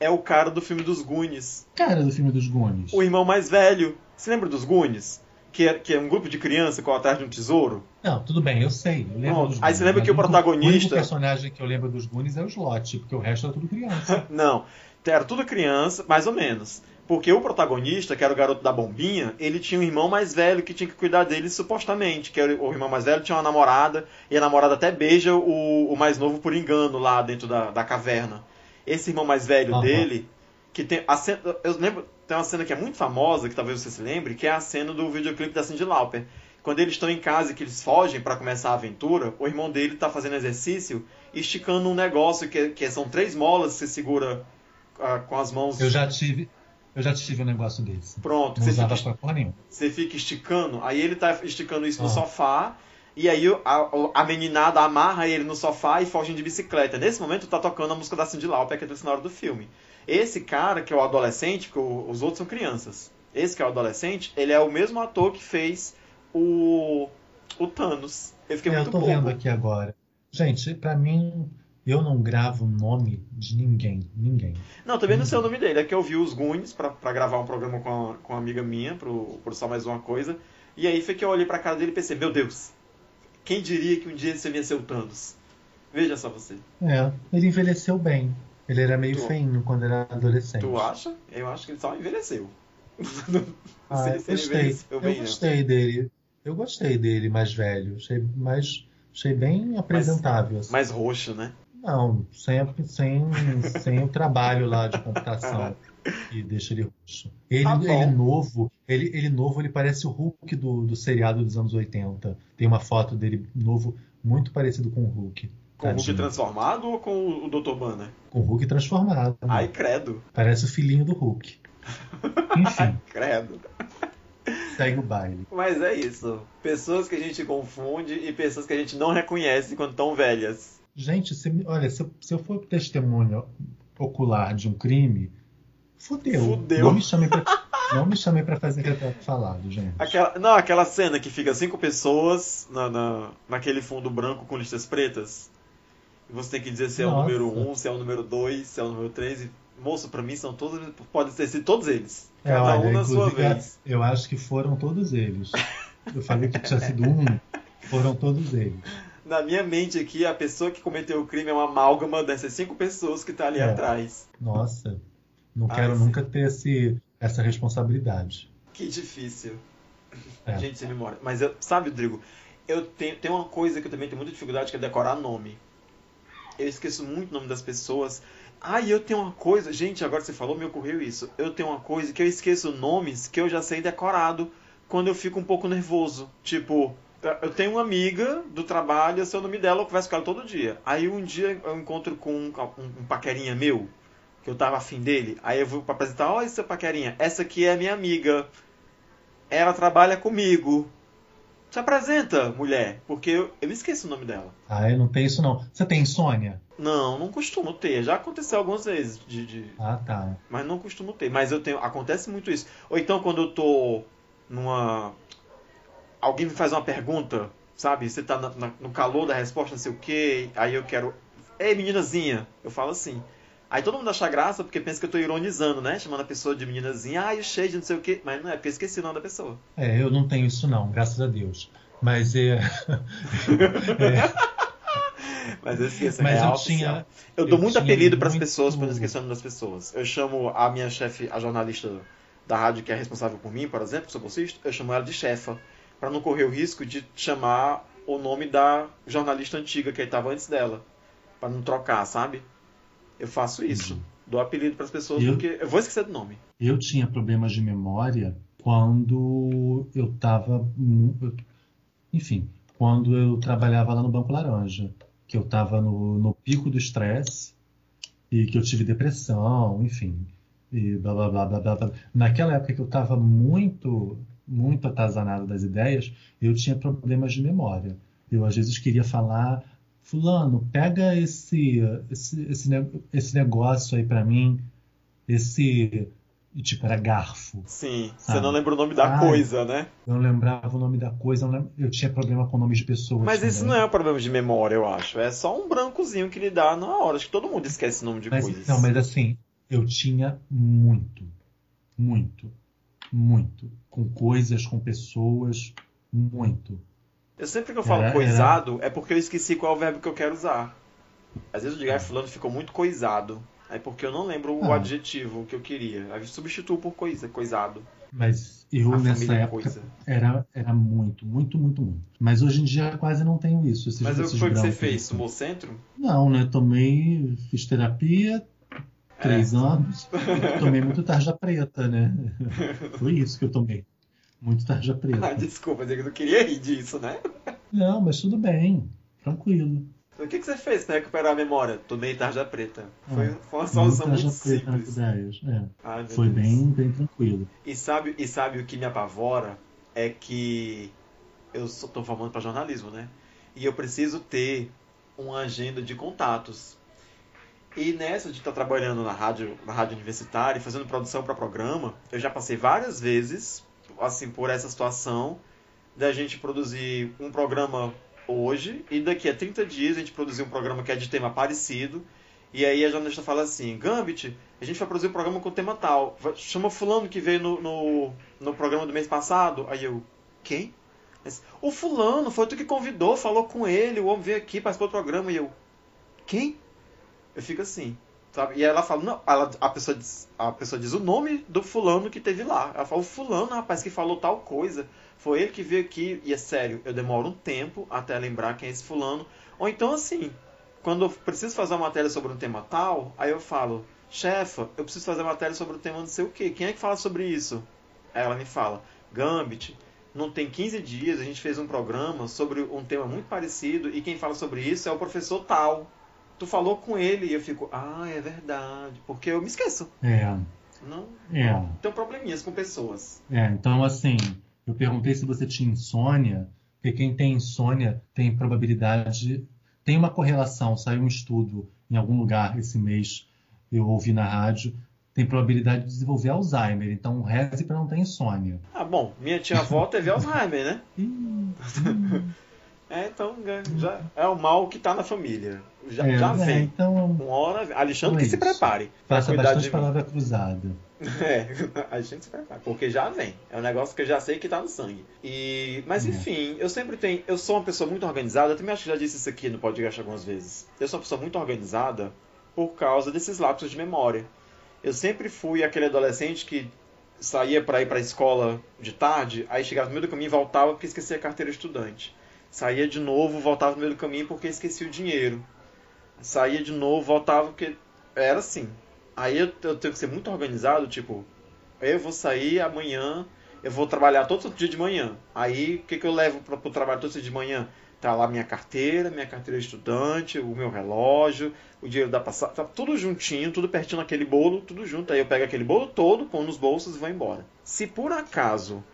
é o cara do filme dos Goonies. Cara do filme dos Goonies. O irmão mais velho. Você lembra dos Goonies? Que é, que é um grupo de criança com atrás de um tesouro? Não, tudo bem, eu sei. Eu lembro dos Aí você Goonies, lembra que o protagonista- O único personagem que eu lembro dos Goonies é o Slot, porque o resto era tudo criança. (laughs) Não, era tudo criança, mais ou menos. Porque o protagonista, que era o garoto da bombinha, ele tinha um irmão mais velho que tinha que cuidar dele supostamente. Que o irmão mais velho tinha uma namorada, e a namorada até beija o, o mais novo por engano lá dentro da, da caverna. Esse irmão mais velho Aham. dele, que tem a cena, eu lembro, tem uma cena que é muito famosa, que talvez você se lembre, que é a cena do videoclipe da Cyndi Lauper. Quando eles estão em casa e que eles fogem para começar a aventura, o irmão dele tá fazendo exercício, esticando um negócio que, que são três molas que você segura ah, com as mãos. Eu já tive, eu já tive um negócio desse. Pronto, Não você usava fica, porra nenhuma. você fica esticando, aí ele tá esticando isso no Ah. sofá, e aí a, a meninada amarra ele no sofá e fogem de bicicleta. Nesse momento tá tocando a música da Cyndi Lauper, que é a sonora do filme. Esse cara, que é o adolescente, porque os outros são crianças, esse que é o adolescente, ele é o mesmo ator que fez o, o Thanos. Eu fiquei É, eu muito tô bobo. vendo aqui agora. Gente, pra mim, eu não gravo o nome de ninguém. Ninguém. Não, também não sei o nome dele. É que eu vi os Goonies pra, pra gravar um programa com, a, com uma amiga minha, pro, pro Só Mais Uma Coisa. E aí foi que eu olhei pra cara dele e pensei, meu Deus, quem diria que um dia você ser o Thanos? Veja só você. É, ele envelheceu bem. Ele era meio Tu- feinho quando era adolescente. Tu acha? Eu acho que ele só envelheceu. (laughs) Não Ah, sei eu se ele gostei. Eu bem, não. gostei dele. Eu gostei dele mais velho. Achei, mais, achei bem apresentável. assim. Mais roxo, né? Não, sempre sem, sem o trabalho lá de computação que deixa ele roxo. Ele, Tá ele novo, ele, ele novo, ele parece o Hulk do, do seriado dos anos 80. Tem uma foto dele novo muito parecido com o Hulk. Com o Hulk transformado ou com o Dr. Banner? Com o Hulk transformado. Ai, credo. Parece o filhinho do Hulk. (laughs) Enfim, Credo. segue o baile. Mas é isso. Pessoas que a gente confunde e pessoas que a gente não reconhece quando estão velhas. Gente, se, olha, se, eu- se eu for testemunha ocular de um crime, fudeu. Fudeu. Não me chamei pra, não me chamei pra fazer retrato falado, gente. Aquela, não, aquela cena que fica cinco pessoas na, na, naquele fundo branco com listas pretas. E você tem que dizer se é o Nossa. número 1, um, se é o número 2, se é o número 3. E, moço, pra mim são todos. Pode ter sido todos eles. É, Cada olha, um na sua inclusive, vez. eu acho que foram todos eles. Eu falei que tinha sido um, foram todos eles. Na minha mente aqui, a pessoa que cometeu o crime é uma amálgama dessas cinco pessoas que tá ali É. atrás. Nossa, não Ai, quero sim. nunca ter esse, essa responsabilidade. Que difícil. É. Gente sem memória. Mas eu, sabe, Rodrigo, eu tenho, tenho uma coisa que eu também tenho muita dificuldade, que é decorar nome. Eu esqueço muito o nome das pessoas. Ah, e eu tenho uma coisa, gente, agora você falou, me ocorreu isso. Eu tenho uma coisa que eu esqueço nomes que eu já sei decorado quando eu fico um pouco nervoso. Tipo, eu tenho uma amiga do trabalho, eu sei o nome dela, eu converso com ela todo dia. Aí um dia eu encontro com um, um, um paquerinha meu, que eu tava afim dele. Aí eu vou pra apresentar, olha seu paquerinha, essa aqui é minha amiga. Ela trabalha comigo. Se apresenta, mulher, porque eu, eu esqueço o nome dela. Ah, eu não tenho isso não. Você tem insônia? Não, não costumo ter. Já aconteceu algumas vezes, de, de- Ah, tá. mas não costumo ter. Mas eu tenho, acontece muito isso. Ou então quando eu tô numa, alguém me faz uma pergunta, sabe? Você tá na- na- no calor da resposta, não sei o quê. Aí eu quero, ei meninazinha, eu falo assim. Aí todo mundo acha graça porque pensa que eu tô ironizando, né? Chamando a pessoa de meninazinha, ai, cheio de não sei o quê. Mas não é, porque eu esqueci o nome da pessoa. É, eu não tenho isso não, graças a Deus. Mas é, (laughs) (laughs) Mas eu esqueço, Mas é eu tinha-. Eu dou eu muito apelido pras muito- pessoas pra não esquecer o nome das pessoas. Eu chamo a minha chefe, a jornalista da rádio que é responsável por mim, por exemplo, sou bolsista, eu chamo ela de chefa, Pra não correr o risco de chamar o nome da jornalista antiga que estava antes dela, Pra não trocar, sabe? Eu faço isso. Dou apelido pras pessoas Eu- porque eu vou esquecer do nome. Eu tinha problemas de memória quando eu estava. Enfim, quando eu trabalhava lá no Banco Laranja. Que eu estava no, no pico do estresse e que eu tive depressão, enfim. E blá blá blá blá blá. blá. Naquela época que eu estava muito, muito atazanado das ideias, eu tinha problemas de memória. Eu às vezes queria falar. Fulano, pega esse, esse, esse, esse negócio aí pra mim, esse. Tipo, era garfo. Sim, você Ah. não lembra o nome da Ai. coisa, né? Eu não lembrava o nome da coisa, eu, tinha problema com nomes de pessoas. Mas isso não é um problema de memória, eu acho. É só um brancozinho que lhe dá na hora. Acho que todo mundo esquece nome de Mas, coisas. não, mas assim, eu tinha muito, muito, muito. Com coisas, com pessoas, muito. Eu sempre que eu falo coisado, é porque eu esqueci qual é o verbo que eu quero usar. Às vezes eu digo, ah, fulano ficou muito coisado. É porque eu não lembro o Ah. adjetivo que eu queria. Aí eu substituo por coisa, coisado. Mas eu A nessa família época coisa. era, era muito, muito, muito, muito. Mas hoje em dia quase não tenho isso. Esses, Mas o que foi que você fez? Sumou centro? Não, né? Tomei, fiz terapia, três É. anos, tomei muito tarja preta, né? (laughs) Foi isso que eu tomei. Muito tarja preta. Ah, desculpa, eu não queria rir disso, né? Não, mas tudo bem, tranquilo. O que, que você fez pra recuperar a memória? Tomei tarja preta. Foi, Ah, foi uma solução tarja muito simples. É. Ai, Foi Deus. bem, bem tranquilo. E sabe, e sabe o que me apavora? É que eu tô formando para jornalismo, né? E eu preciso ter uma agenda de contatos. E nessa de estar trabalhando na rádio, na rádio universitária, fazendo produção para programa, eu já passei várias vezes, assim, por essa situação da gente produzir um programa hoje e daqui a 30 dias a gente produzir um programa que é de tema parecido. E aí a jornalista fala assim, Gambit, a gente vai produzir um programa com tema tal. Chama fulano que veio no, no, no programa do mês passado. Aí eu, quem? O fulano, foi tu que convidou, falou com ele, o homem veio aqui, participou do programa, e eu, quem? Eu fico assim, sabe? E ela fala, não, ela, a, pessoa diz, a pessoa diz o nome do fulano que teve lá. Ela fala, o fulano, rapaz, que falou tal coisa. Foi ele que veio aqui, e é sério, eu demoro um tempo até lembrar quem é esse fulano. Ou então, assim, quando eu preciso fazer uma matéria sobre um tema tal, aí eu falo, chefa, eu preciso fazer uma matéria sobre o tema não sei o quê. Quem é que fala sobre isso? Aí ela me fala, Gambit, não tem 15 dias, a gente fez um programa sobre um tema muito parecido e quem fala sobre isso é o professor tal. Tu falou com ele e eu fico, ah, é verdade, porque eu me esqueço. É, Não, é. tenho probleminhas com pessoas. É, então assim, eu perguntei se você tinha insônia, porque quem tem insônia tem probabilidade, tem uma correlação, saiu um estudo em algum lugar esse mês, eu ouvi na rádio, tem probabilidade de desenvolver Alzheimer, então reze para não ter insônia. Ah, bom, minha tia-avó teve Alzheimer, né? (laughs) É, então já é o mal que tá na família. Já, é, já é, vem. então Uma hora, Alexandre Então é que se isso. prepare. faça bastante de palavra cruzada. (laughs) É, a gente se prepara, porque já vem. É um negócio que eu já sei que tá no sangue. E, mas Uhum. enfim, eu sempre tenho. Eu sou uma pessoa muito organizada. Eu também acho que já disse isso aqui no podcast algumas vezes. Eu sou uma pessoa muito organizada por causa desses lapsos de memória. Eu sempre fui aquele adolescente que saía para ir para a escola de tarde, aí chegava no meio do caminho e voltava porque esquecia a carteira de estudante. Saía de novo, voltava no meio do caminho porque esquecia o dinheiro. Saía de novo, voltava porque era assim. Aí eu, eu tenho que ser muito organizado, tipo, eu vou sair amanhã, eu vou trabalhar todo dia de manhã. Aí o que, que eu levo para o trabalho todo dia de manhã? Tá lá minha carteira, minha carteira de estudante, o meu relógio, o dinheiro da passagem, tá tudo juntinho, tudo pertinho naquele bolo, tudo junto. Aí eu pego aquele bolo todo, põe nos bolsos e vou embora. Se por acaso,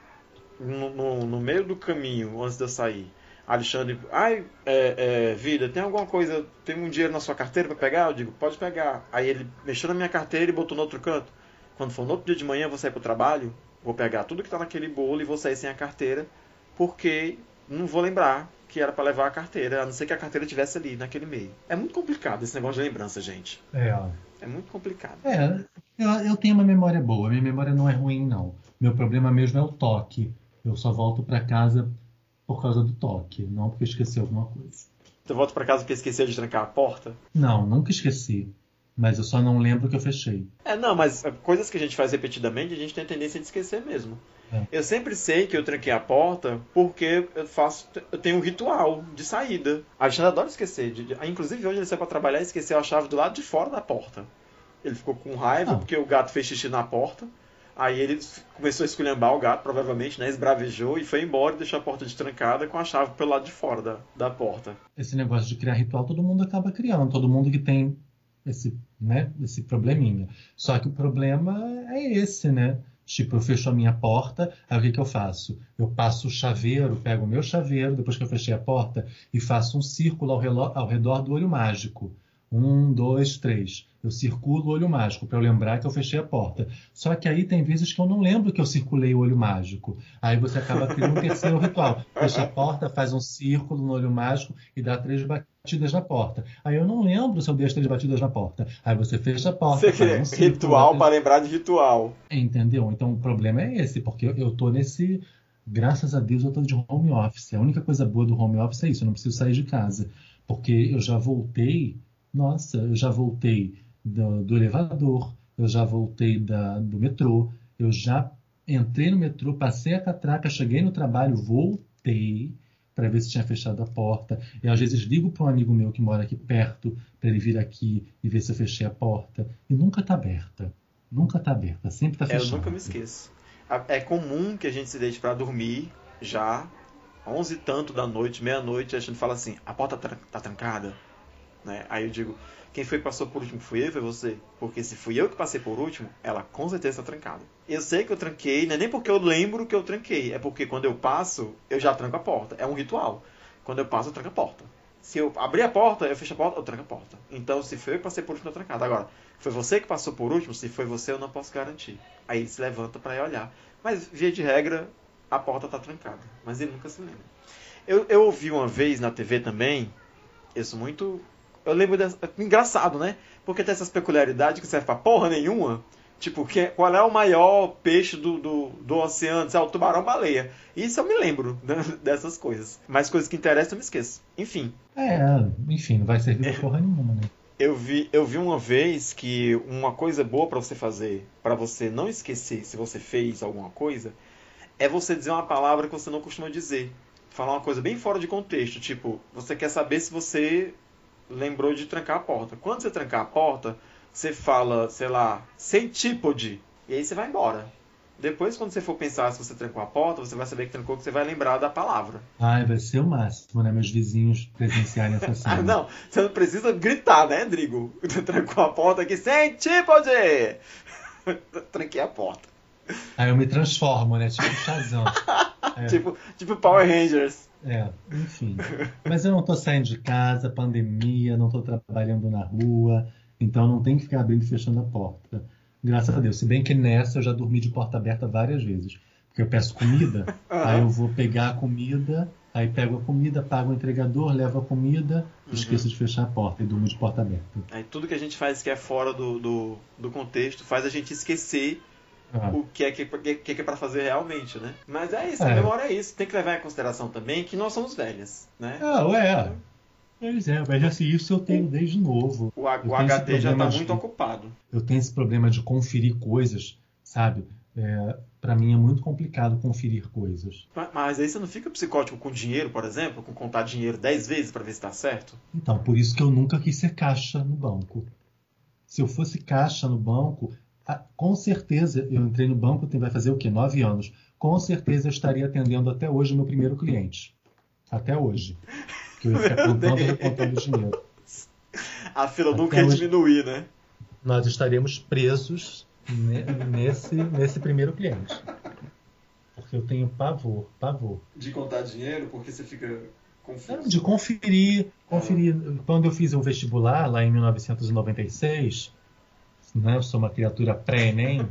no, no, no meio do caminho, antes de eu sair, Alexandre, ai, é, é, vida, tem alguma coisa, tem um dinheiro na sua carteira para pegar? Eu digo, pode pegar. Aí ele mexeu na minha carteira e botou no outro canto. Quando for no outro dia de manhã, vou sair pro trabalho, vou pegar tudo que tá naquele bolo e vou sair sem a carteira, porque não vou lembrar que era para levar a carteira, a não ser que a carteira estivesse ali naquele meio. É muito complicado esse negócio de lembrança, gente. É, É muito complicado. É, eu, eu tenho uma memória boa. Minha memória não é ruim, não. Meu problema mesmo é o toque. Eu só volto para casa por causa do toque, não porque esqueci alguma coisa. Tu volta para casa porque esqueceu de trancar a porta? Não, nunca esqueci. Mas eu só não lembro que eu fechei. É, não, mas é, coisas que a gente faz repetidamente, a gente tem a tendência de esquecer mesmo. É. Eu sempre sei que eu tranquei a porta porque eu faço, eu tenho um ritual de saída. A Alexandre adora esquecer. de- de- inclusive hoje ele saiu para trabalhar e esqueceu a chave do lado de fora da porta. Ele ficou com raiva Ah. porque o gato fez xixi na porta. Aí ele começou a esculhambar o gato, provavelmente, né? Esbravejou e foi embora e deixou a porta destrancada com a chave pelo lado de fora da, da porta. Esse negócio de criar ritual, todo mundo acaba criando. Todo mundo que tem esse, né, esse probleminha. Só que o problema é esse, né? Tipo, eu fecho a minha porta, aí o que, que eu faço? Eu passo o chaveiro, pego o meu chaveiro, depois que eu fechei a porta, e faço um círculo ao, ao redor do olho mágico. Um, dois, três. Eu circulo o olho mágico para eu lembrar que eu fechei a porta. Só que aí tem vezes que eu não lembro que eu circulei o olho mágico. Aí você acaba criando um terceiro ritual. Fecha a porta, faz um círculo no olho mágico e dá três batidas na porta. Aí eu não lembro se eu dei as três batidas na porta. Aí você fecha a porta, Você um círculo. ritual para lembrar de ritual. Entendeu? Então o problema é esse, porque eu, eu tô nesse. Graças a Deus eu tô de home office. A única coisa boa do home office é isso, eu não preciso sair de casa. Porque eu já voltei, nossa, eu já voltei do, do elevador, eu já voltei da, do metrô, eu já entrei no metrô, passei a catraca, cheguei no trabalho, voltei para ver se tinha fechado a porta. E às vezes ligo para um amigo meu que mora aqui perto para ele vir aqui e ver se eu fechei a porta. E nunca tá aberta. Nunca tá aberta, sempre tá É, eu fechada. nunca me esqueço. É comum que a gente se deite para dormir já, 11 e tanto da noite, meia-noite, a gente fala assim: a porta tá, tá trancada? Né? Aí eu digo: quem foi que passou por último foi eu foi você? Porque se fui eu que passei por último, ela com certeza tá trancada. Eu sei que eu tranquei, não é nem porque eu lembro que eu tranquei, é porque quando eu passo, eu já tranco a porta. É um ritual. Quando eu passo, eu tranco a porta. Se eu abrir a porta, eu fecho a porta, eu tranco a porta. Então, se foi eu que passei por último, tá trancado. Agora, foi você que passou por último? Se foi você, eu não posso garantir. Aí ele se levanta para olhar. Mas, via de regra, a porta tá trancada. Mas ele nunca se lembra. Eu, eu ouvi uma vez na TV também, isso muito. Eu lembro dessa. Engraçado, né? Porque tem essas peculiaridades que servem pra porra nenhuma. Tipo, que, qual é o maior peixe do, do, do oceano? É o tubarão-baleia. Isso eu me lembro (laughs) né, dessas coisas. Mas coisas que interessam eu me esqueço. Enfim, É, enfim, não vai servir pra porra nenhuma, né? eu vi, eu vi uma vez que uma coisa boa pra você fazer, pra você não esquecer se você fez alguma coisa, é você dizer uma palavra que você não costuma dizer. Falar uma coisa bem fora de contexto. Tipo, você quer saber se você lembrou de trancar a porta. Quando você trancar a porta, você fala, sei lá, centípode. E aí você vai embora. Depois, quando você for pensar se você trancou a porta, você vai saber que trancou, que você vai lembrar da palavra. Ai, vai ser o máximo, né? Meus vizinhos presenciarem essa (laughs) cena. Ah, não, você não precisa gritar, né, Drigo? (laughs) Trancou a porta aqui, centípode! (laughs) Tranquei a porta. Aí eu me transformo, né? Tipo Shazam. É. Tipo, tipo Power Rangers. É, enfim. Mas eu não tô saindo de casa, pandemia, não tô trabalhando na rua, então não tem que ficar abrindo e fechando a porta. Graças a Deus. Se bem que nessa eu já dormi de porta aberta várias vezes. Porque eu peço comida, (laughs) aí eu vou pegar a comida, aí pego a comida, pago o entregador, levo a comida, esqueço de fechar a porta e durmo de porta aberta. Aí tudo que a gente faz que é fora do, do, do contexto faz a gente esquecer o que é que, que, que é pra fazer realmente, né? Mas é isso, a É. memória é isso. Tem que levar em consideração também que nós somos velhas, né? Ah, ué. Pois é, mas assim, isso eu tenho desde novo. O, o HD já tá problema de- muito ocupado. Eu tenho esse problema de conferir coisas, sabe? É, para mim é muito complicado conferir coisas. Ma- Mas aí você não fica psicótico com dinheiro, por exemplo? Com contar dinheiro 10 vezes pra ver se tá certo? Então, por isso que eu nunca quis ser caixa no banco. Se eu fosse caixa no banco, com certeza eu entrei no banco, tem, vai fazer o quê? Nove anos. Com certeza eu estaria atendendo até hoje o meu primeiro cliente. Até hoje. Que eu ia ficar (laughs) contando e recontando dinheiro. A fila Até nunca ia hoje- diminuir, né? Nós estaríamos presos ne- nesse, nesse primeiro cliente. Porque eu tenho pavor, pavor. De contar dinheiro, porque você fica confuso. Não, de conferir, conferir. Quando eu fiz o vestibular, lá em 1996, né, eu sou uma criatura pré-ENEM. (laughs)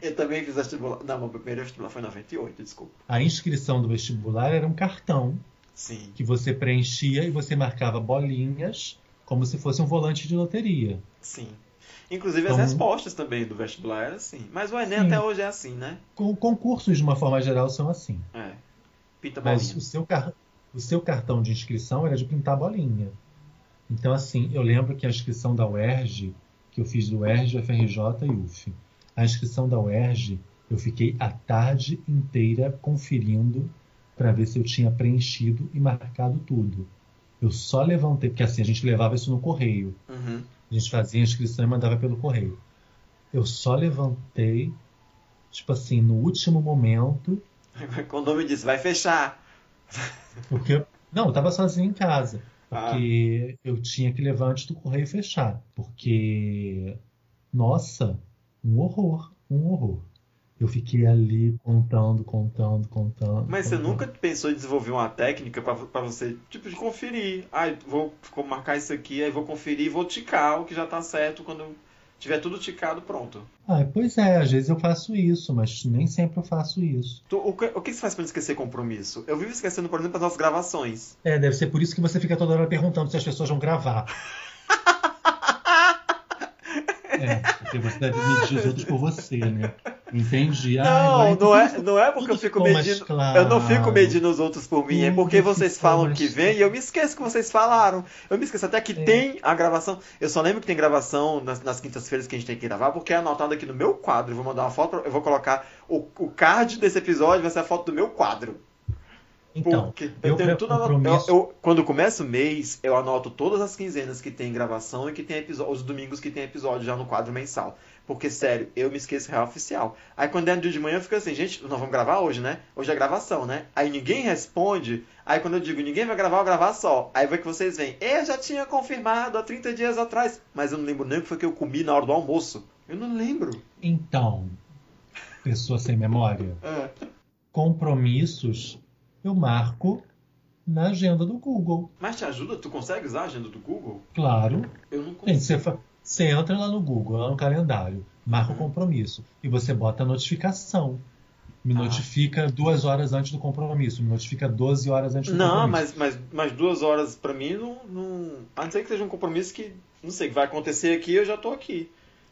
Eu também fiz vestibular. Não, meu primeiro vestibular foi em 98, desculpa. a inscrição do vestibular era um cartão Sim. que você preenchia e você marcava bolinhas como se fosse um volante de loteria. Sim. Inclusive as Então- respostas também do vestibular era assim. Mas o Enem Sim. até hoje é assim, né? Com concursos, de uma forma geral, são assim. É. Pinta Mas o seu, car- o seu cartão de inscrição era de pintar bolinha. Então, assim, eu lembro que a inscrição da UERJ, que eu fiz do UERJ, FRJ e UF, a inscrição da UERJ, eu fiquei a tarde inteira conferindo para ver se eu tinha preenchido e marcado tudo. Eu só levantei, porque assim, a gente levava isso no correio. Uhum. A gente fazia a inscrição e mandava pelo correio. Eu só levantei, tipo assim, no último momento, (laughs) Quando o nome disse, vai fechar. Porque eu, não, eu tava sozinho em casa. Ah. Porque eu tinha que levar antes do correio fechar. Porque, nossa, um horror, um horror. Eu fiquei ali contando, contando, contando. Mas você contando. nunca pensou em desenvolver uma técnica pra você, tipo, de conferir. Ah, vou, vou marcar isso aqui, aí vou conferir e vou ticar o que já tá certo quando tiver tudo ticado, pronto. Ah, pois é, às vezes eu faço isso, mas nem sempre eu faço isso. Tu- o, que, o que você faz pra não esquecer compromisso? Eu vivo esquecendo, por exemplo, as nossas gravações. É, deve ser por isso que você fica toda hora perguntando se as pessoas vão gravar. (laughs) É, porque você deve medir os outros por você, né? Entendi. Não, agora não é, não é porque eu fico medindo. claro. Eu não fico medindo os outros por mim, é porque vocês falam que vem e eu me esqueço que vocês falaram. Eu me esqueço até que É. tem a gravação. Eu só lembro que tem gravação nas, nas quintas-feiras que a gente tem que gravar, porque é anotado aqui no meu quadro. Eu vou mandar uma foto, eu vou colocar o, o card desse episódio, vai ser a foto do meu quadro. Então, Porque eu, eu tenho tudo anotado. compromisso- Eu- eu- quando começa o mês, eu anoto todas as quinzenas que tem gravação e que tem episódio, os domingos que tem episódio já no quadro mensal. Porque, sério, eu me esqueço real oficial. Aí quando é no dia de manhã eu fico assim, gente, nós vamos gravar hoje, né? Hoje é gravação, né? Aí ninguém responde. Aí quando eu digo ninguém vai gravar, eu gravar só. Aí vai que vocês vêm. Eu já tinha confirmado há 30 dias atrás. Mas eu não lembro nem o que foi que eu comi na hora do almoço. Eu não lembro. Então, pessoa sem memória, É. compromissos eu marco na agenda do Google. Mas te ajuda? Tu consegue usar a agenda do Google? Claro. Eu não Gente, consigo. você, entra lá no Google, lá no calendário, marca o compromisso e você bota a notificação. Me Ah. notifica duas horas antes do compromisso, me notifica 12 horas antes do Não, compromisso. mas, mas, mas duas horas pra mim não, não. A não ser que seja um compromisso que, não sei, que vai acontecer aqui eu já tô aqui.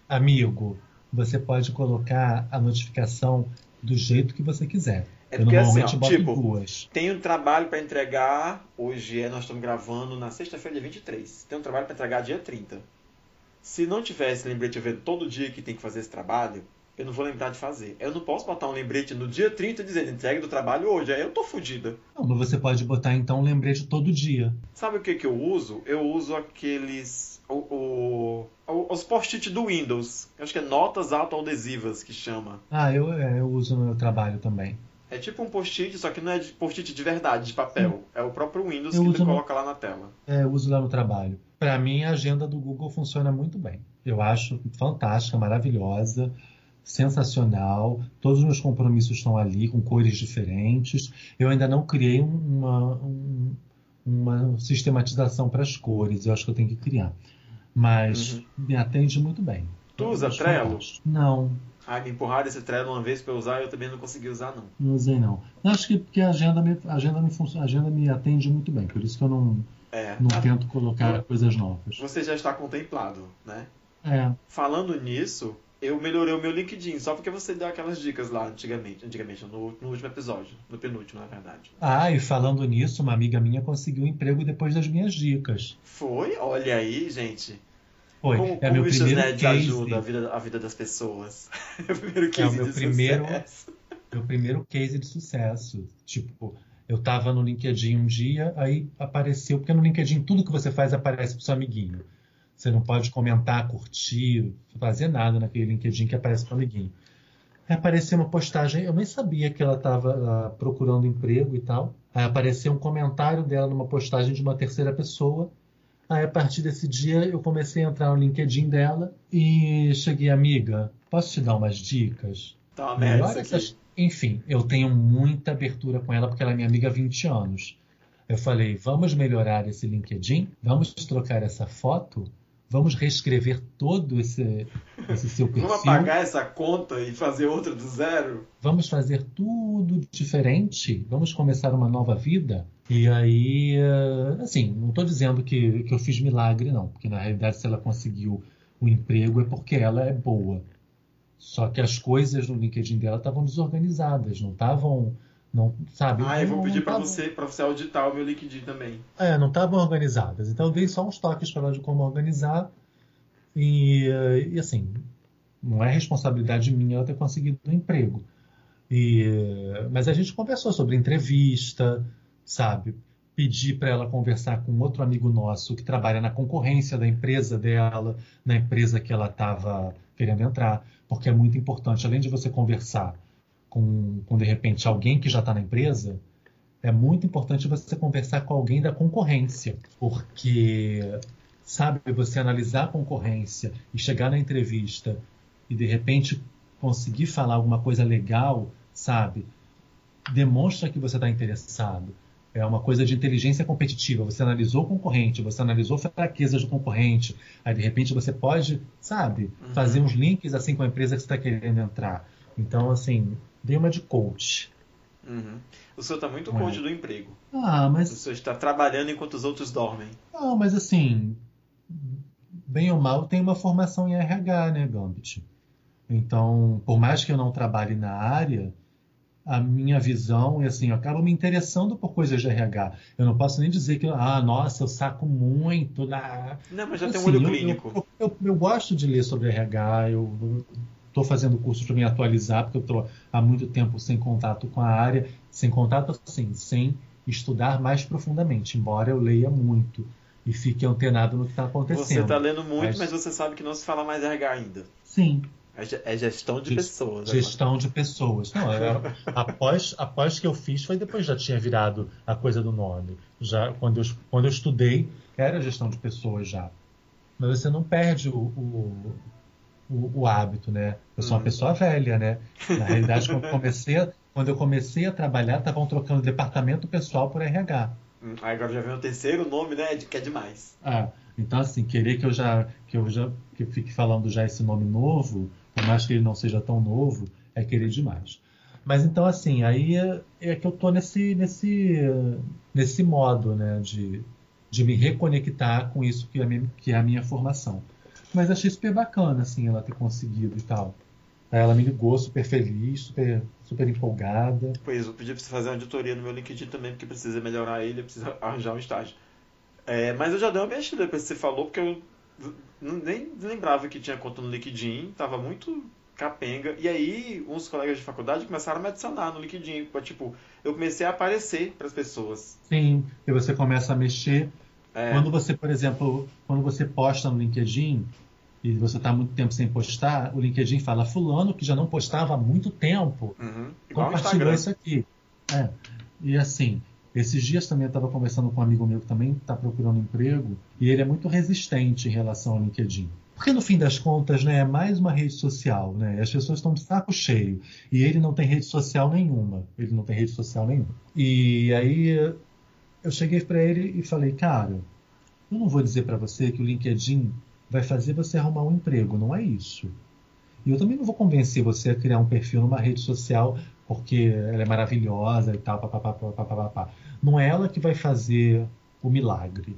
Amigo, você pode colocar a notificação do jeito que você quiser. É eu porque assim, ó, tipo, duas. Tem um trabalho para entregar. Hoje é, nós estamos gravando na sexta-feira, dia 23. Tem um trabalho para entregar dia 30. Se não tivesse lembrete vendo todo dia que tem que fazer esse trabalho, eu não vou lembrar de fazer. Eu não posso botar um lembrete no dia 30 dizendo entregue do trabalho hoje. Aí eu tô fodida. Não, mas você pode botar então um lembrete todo dia. Sabe o que, que eu uso? Eu uso aqueles. O, o- os post-it do Windows. Eu acho que é notas autoadesivas que chama. Ah, eu, é, eu uso no meu trabalho também. É tipo um post-it, só que não é post-it de verdade, de papel. É o próprio Windows Eu que ele uso no- coloca lá na tela. É, eu uso lá no trabalho. Para mim, a agenda do Google funciona muito bem. Eu acho fantástica, maravilhosa, sensacional. Todos os meus compromissos estão ali com cores diferentes. Eu ainda não criei uma, um- uma sistematização para as cores. Eu acho que eu tenho que criar. Mas Uhum. me atende muito bem. Tu usa Trello? Não, Ah, me empurraram esse Trello uma vez pra eu usar e eu também não consegui usar, não. não usei não. Eu acho que porque a agenda me, a agenda me, func- a agenda me atende muito bem. Por isso que eu não, É. não Ah, tento colocar coisas novas. Você já está contemplado, né? É, Falando nisso, eu melhorei o meu LinkedIn, só porque você deu aquelas dicas lá antigamente, antigamente no, no último episódio, no penúltimo, na verdade. Ah, e falando nisso, uma amiga minha conseguiu um emprego depois das minhas dicas. Foi? Olha aí, gente. Foi, como é como meu o primeiro Net case, ajuda a vida, a vida das pessoas. (laughs) é o primeiro case meu de primeiro- sucesso. meu primeiro case de sucesso. Tipo, eu tava no LinkedIn um dia, aí apareceu, porque no LinkedIn tudo que você faz aparece pro seu amiguinho. Você não pode comentar, curtir, fazer nada naquele LinkedIn que aparece pro amiguinho. Aí apareceu uma postagem, eu nem sabia que ela estava procurando emprego e tal. Aí apareceu um comentário dela numa postagem de uma terceira pessoa. Aí a partir desse dia eu comecei a entrar no LinkedIn dela e cheguei, amiga, posso te dar umas dicas? Tá uma merda Melhor isso aqui. essas- Enfim, eu tenho muita abertura com ela porque ela é minha amiga há 20 anos. Eu falei, vamos melhorar esse LinkedIn, vamos trocar essa foto, vamos reescrever todo esse, esse seu (laughs) perfil, Vamos apagar essa conta e fazer outra do zero? vamos fazer tudo diferente, vamos começar uma nova vida. E aí, eh, assim, não estou dizendo que, que eu fiz milagre, não, porque na realidade, se ela conseguiu o emprego é porque ela é boa. Só que as coisas no LinkedIn dela estavam desorganizadas, não estavam, não, sabe? Ah, eu vou não- pedir tavam- você, pra você auditar o meu LinkedIn também. É, não estavam organizadas. Então eu dei só uns toques para ela de como organizar. E, eh, e, assim, não é responsabilidade minha ela ter conseguido um emprego. E, eh, mas a gente conversou sobre entrevista, sabe? Pedi para ela conversar com outro amigo nosso que trabalha na concorrência da empresa dela, na empresa que ela estava querendo entrar, porque é muito importante, além de você conversar com, com de repente alguém que já está na empresa, é muito importante você conversar com alguém da concorrência, porque sabe você analisar a concorrência e chegar na entrevista e de repente conseguir falar alguma coisa legal, sabe? Demonstra que você está interessado. É uma coisa de inteligência competitiva. Você analisou o concorrente, você analisou fraquezas do concorrente. Aí, de repente, você pode, sabe, Uhum. fazer uns links assim com a empresa que você está querendo entrar. Então, assim, dei uma de coach. Uhum. O senhor tá muito Ué. coach do emprego. Ah, O mas senhor está trabalhando enquanto os outros dormem. Não, mas assim, bem ou mal, tem uma formação em RH, né, Gambit? Então, por mais que eu não trabalhe na área, a minha visão é assim, eu acabo me interessando por coisas de RH. Eu não posso nem dizer que, ah, nossa, eu saco muito. Na... Não, mas já tem um Assim, olho eu- clínico. Eu, eu, eu gosto de ler sobre RH, eu estou fazendo curso para me atualizar, porque eu estou há muito tempo sem contato com a área, sem contato, assim, sem estudar mais profundamente, embora eu leia muito e fique antenado no que está Você acontecendo. está lendo muito, Mas- mas... você sabe que não se fala mais RH ainda. Sim, É É gestão de pessoas. gestão de pessoas. Não, eu- após, após que eu fiz, foi depois já tinha virado a coisa do nome. Já, quando, eu, quando eu estudei, era gestão de pessoas já. Mas você não perde o, o, o, o hábito, né? Eu sou uma Uhum. pessoa velha, né? Na realidade, quando, eu comecei a- quando eu comecei a trabalhar, estavam trocando departamento pessoal por RH. Hum, agora já vem o terceiro nome, né? Que é demais. Ah, então assim, querer que eu já que eu já que eu fique falando já esse nome novo, por mais que ele não seja tão novo, é querer demais. Mas então assim, aí é, é que eu tô nesse nesse nesse modo, né, de, de me reconectar com isso que é, minha, que é a minha formação. Mas achei super bacana assim ela ter conseguido e tal. Ela me ligou super feliz, super, super empolgada. Pois, eu pedi pra você fazer uma auditoria no meu LinkedIn também, porque precisa melhorar ele, eu preciso arranjar um estágio. É, mas eu já dei uma mexida depois que você falou, porque eu nem lembrava que tinha conta no LinkedIn, tava muito capenga. E aí, uns colegas de faculdade começaram a me adicionar no LinkedIn. Tipo, eu comecei a aparecer pras pessoas. Sim, e você começa a mexer. É, Quando você, por exemplo, quando você posta no LinkedIn e você está muito tempo sem postar, o LinkedIn fala, fulano que já não postava há muito tempo, uhum. Compartilhou isso aqui. É. E assim, esses dias também eu estava conversando com um amigo meu que também está procurando emprego, e ele é muito resistente em relação ao LinkedIn. Porque no fim das contas, né, é mais uma rede social, né? As pessoas estão de saco cheio. E ele não tem rede social nenhuma. Ele não tem rede social nenhuma. E aí eu cheguei para ele e falei, cara, eu não vou dizer para você que o LinkedIn vai fazer você arrumar um emprego, não é isso. E eu também não vou convencer você a criar um perfil numa rede social porque ela é maravilhosa e tal, papapá, papapá, papapá. Não é ela que vai fazer o milagre,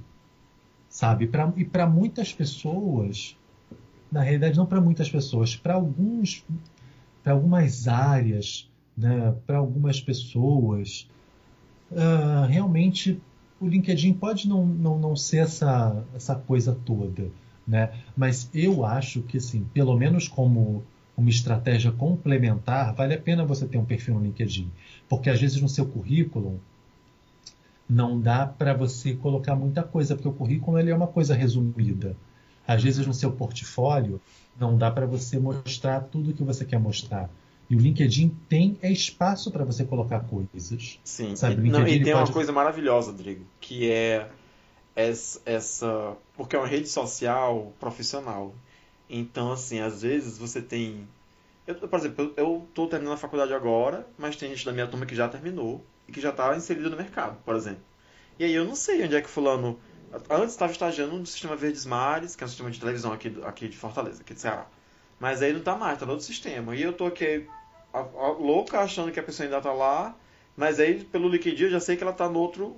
sabe? Pra, e para muitas pessoas, na realidade não para muitas pessoas, para alguns, para algumas áreas, né? Para algumas pessoas, ah, realmente o LinkedIn pode não, não, não ser essa, essa coisa toda, né? Mas eu acho que, assim, pelo menos como uma estratégia complementar, vale a pena você ter um perfil no LinkedIn. Porque às vezes no seu currículo não dá para você colocar muita coisa, porque o currículo ele é uma coisa resumida. Às vezes no seu portfólio não dá para você mostrar tudo que você quer mostrar. E o LinkedIn tem é espaço para você colocar coisas. Sim, Sabe, e, o não, e tem uma pode- coisa maravilhosa, Rodrigo, que é essa, essa. Porque é uma rede social profissional. Então, assim, às vezes você tem. Eu, por exemplo, eu, tô terminando a faculdade agora, mas tem gente da minha turma que já terminou e que já tá inserido no mercado, por exemplo. E aí eu não sei onde é que fulano. Antes estava estagiando no sistema Verdes Mares, que é um sistema de televisão aqui, aqui de Fortaleza, aqui de Ceará. Mas aí não tá mais, tá no outro sistema. E eu tô aqui a, a, louca achando que a pessoa ainda tá lá, mas aí pelo LinkedIn eu já sei que ela tá no outro,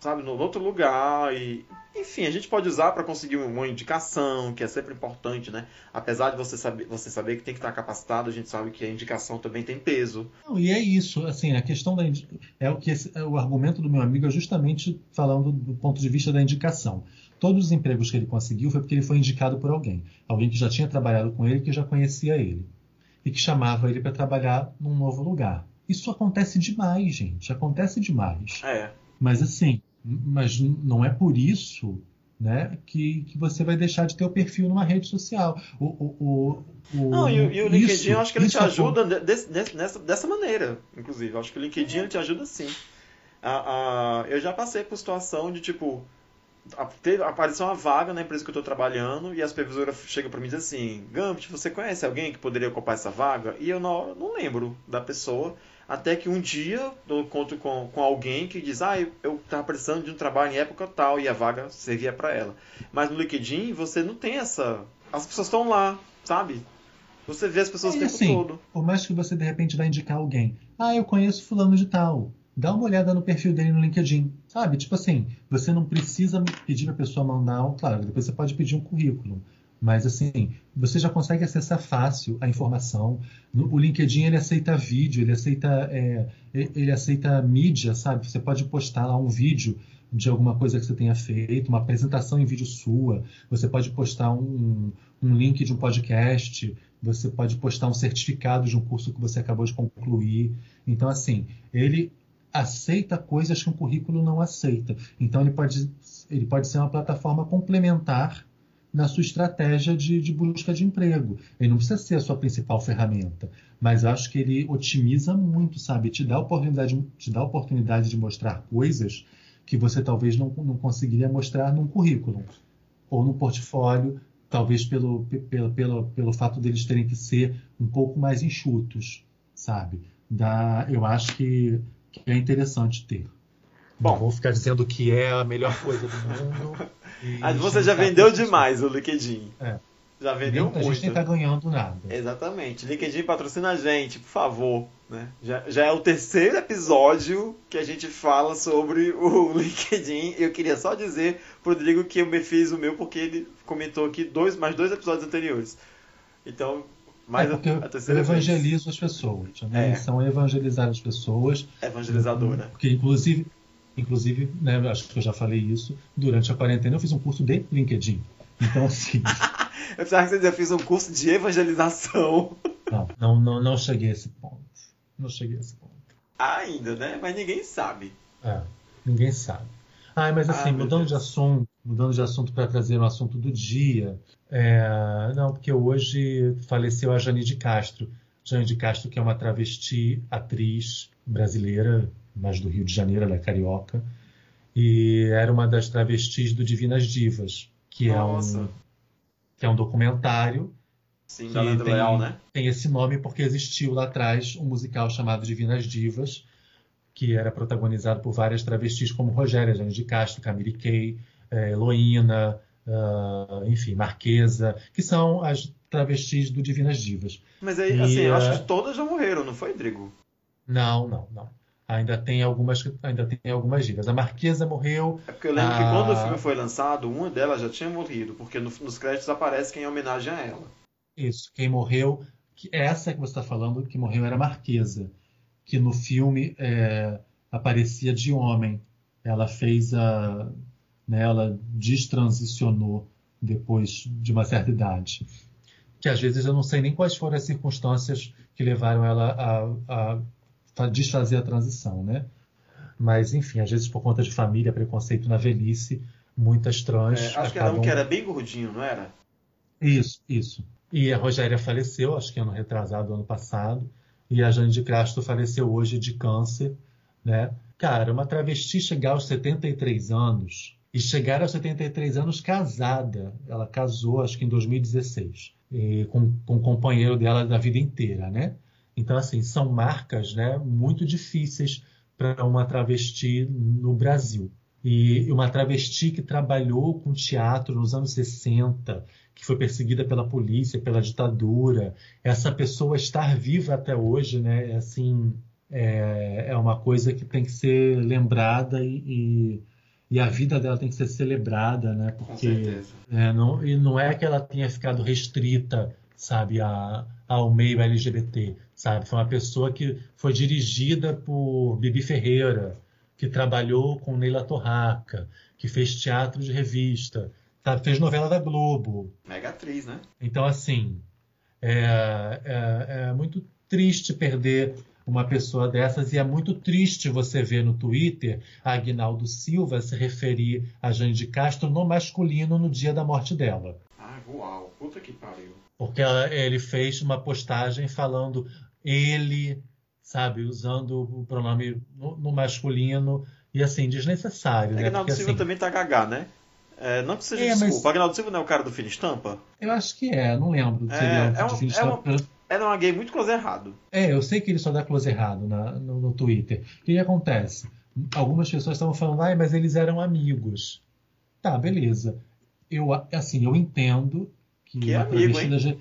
sabe, no outro lugar e enfim, a gente pode usar para conseguir uma indicação, que é sempre importante, né? Apesar de você saber, você saber que tem que estar capacitado, a gente sabe que a indicação também tem peso. Não, e é isso, assim, a questão da é o que esse- é o argumento do meu amigo é justamente falando do ponto de vista da indicação. Todos os empregos que ele conseguiu foi porque ele foi indicado por alguém, alguém que já tinha trabalhado com ele, que já conhecia ele e que chamava ele para trabalhar num novo lugar. Isso acontece demais, gente, acontece demais. É. Mas assim, mas não é por isso, né, que, que você vai deixar de ter o perfil numa rede social. O, o, o, o- Não, e, o- e o LinkedIn isso- eu acho que ele te acon- ajuda de- desse- desse- nessa, dessa maneira, inclusive. Eu acho que o LinkedIn ele te ajuda sim. A- a- eu já passei por situação de tipo. teve- apareceu uma vaga na empresa que eu estou trabalhando e a supervisora chega para mim e diz assim: Gambit, você conhece alguém que poderia ocupar essa vaga? E eu na hora não lembro da pessoa. Até que um dia eu encontro com, com alguém que diz: Ah, eu, eu tava precisando de um trabalho em época tal e a vaga servia para ela. Mas no LinkedIn você não tem essa. As pessoas estão lá, sabe? Você vê as pessoas o E tempo assim, todo. por mais que você de repente vai indicar alguém, ah, eu conheço fulano de tal, dá uma olhada no perfil dele no LinkedIn, sabe? Tipo assim, você não precisa pedir para a pessoa mandar, um, claro, depois você pode pedir um currículo, mas assim, você já consegue acessar fácil a informação. O LinkedIn ele aceita vídeo, ele aceita, é, ele aceita mídia, sabe? Você pode postar lá um vídeo de alguma coisa que você tenha feito, uma apresentação em vídeo sua, você pode postar um, um link de um podcast, você pode postar um certificado de um curso que você acabou de concluir. Então, assim, ele aceita coisas que um currículo não aceita. Então, ele pode, ele pode ser uma plataforma complementar na sua estratégia de, de busca de emprego. Ele não precisa ser a sua principal ferramenta, mas eu acho que ele otimiza muito, sabe? Te dá a oportunidade, te dá a oportunidade de mostrar coisas que você talvez não, não conseguiria mostrar num currículo ou no portfólio, talvez pelo, pelo, pelo, pelo fato deles terem que ser um pouco mais enxutos, sabe? Dá, eu acho que, que é interessante ter. Bom. Vou ficar dizendo que é a melhor coisa do mundo. (laughs) e Mas você já vendeu demais o LinkedIn. É. Já vendeu Muita muito. gente nem tá ganhando nada. Exatamente. LinkedIn patrocina a gente, por favor. Né? Já, já é o terceiro episódio que a gente fala sobre o (laughs) LinkedIn. Eu queria só dizer pro Rodrigo que eu me fiz o meu porque ele comentou aqui dois, mais dois episódios anteriores. Então, Mas é porque a eu terceira vez. evangelizo as pessoas. A minha É. missão é evangelizar as pessoas. Evangelizadora. Porque, inclusive, inclusive né, acho que eu já falei isso, durante a quarentena eu fiz um curso de LinkedIn. Então, assim, (laughs) Eu precisava que você dizia, eu fiz um curso de evangelização. não, não, não, não cheguei a esse ponto. Não cheguei a esse ponto. Ainda, né? Mas ninguém sabe. É, ninguém sabe. Ah, mas assim, Ah, mudando Deus. de assunto, mudando de assunto para trazer um assunto do dia. é, não, porque hoje faleceu a Jane de Castro. Jane de Castro, que é uma travesti, atriz brasileira, mas do Rio de Janeiro, ela é carioca. E era uma das travestis do Divinas Divas, que é Nossa. um que é um documentário Sim, que tem- Leal, né? tem esse nome porque existiu lá atrás um musical chamado Divinas Divas, que era protagonizado por várias travestis como Rogéria Jane de Castro, Camille Kay, eh, Heloína, ah, enfim, Marquesa, que são as travestis do Divinas Divas. Mas aí, E, assim, eu acho é- que todas já morreram, não foi, Drigo? Não, não, não. Ainda tem algumas, ainda tem algumas divas. A Marquesa morreu. É porque eu lembro que Ah. quando o filme foi lançado, uma delas já tinha morrido, porque no- nos créditos aparece quem é homenagem a ela. Isso, quem morreu, que essa que você está falando, que morreu era a Marquesa, que no filme é, aparecia de homem. Ela fez a. Né, ela destransicionou depois de uma certa idade. Que às vezes eu não sei nem quais foram as circunstâncias que levaram ela a, a desfazer a transição, né? Mas, enfim, às vezes por conta de família, preconceito na velhice, muitas trans É, acho que era um acabam que era bem gordinho, não era? isso, isso. E a Rogéria faleceu, acho que ano retrasado, ano passado. E a Jane de Castro faleceu hoje de câncer, né? Cara, uma travesti chegar aos 73 anos e chegar aos 73 anos casada. Ela casou, acho que em 2016, e com, com o companheiro dela da vida inteira, né? Então, assim, são marcas né, muito difíceis para uma travesti no Brasil. E uma travesti que trabalhou com teatro nos anos 60, que foi perseguida pela polícia, pela ditadura. Essa pessoa estar viva até hoje, né? é Assim, é, é uma coisa que tem que ser lembrada e, e, e a vida dela tem que ser celebrada, né? Porque é, não, e não é que ela tenha ficado restrita, sabe, a, ao meio LGBT, sabe? Foi uma pessoa que foi dirigida por Bibi Ferreira, que trabalhou com Neila Torraca, que fez teatro de revista, sabe? fez novela da Globo. Mega atriz, né? Então, assim, é, é, é muito triste perder uma pessoa dessas e é muito triste você ver no Twitter a Aguinaldo Silva se referir a Jane de Castro no masculino no dia da morte dela. Ai, uau. Puta que pariu. Porque ela- ele fez uma postagem falando ele, sabe, usando o pronome no, no masculino e assim, desnecessário, né? Agnaldo Porque, Silva assim, também tá gagá, né? É, não que seja É, mas- desculpa. Agnaldo Silva não é o cara do Fina Estampa? Eu acho que é, não lembro. É, ele é um- é uma- estampa. Era uma gay muito close errado. É, eu sei que ele só dá close errado na- no, no Twitter. O que, que acontece? Algumas pessoas estavam falando, mas eles eram amigos. Tá, beleza. Eu, assim, eu entendo que, Que é uma amigo, travesti da ge-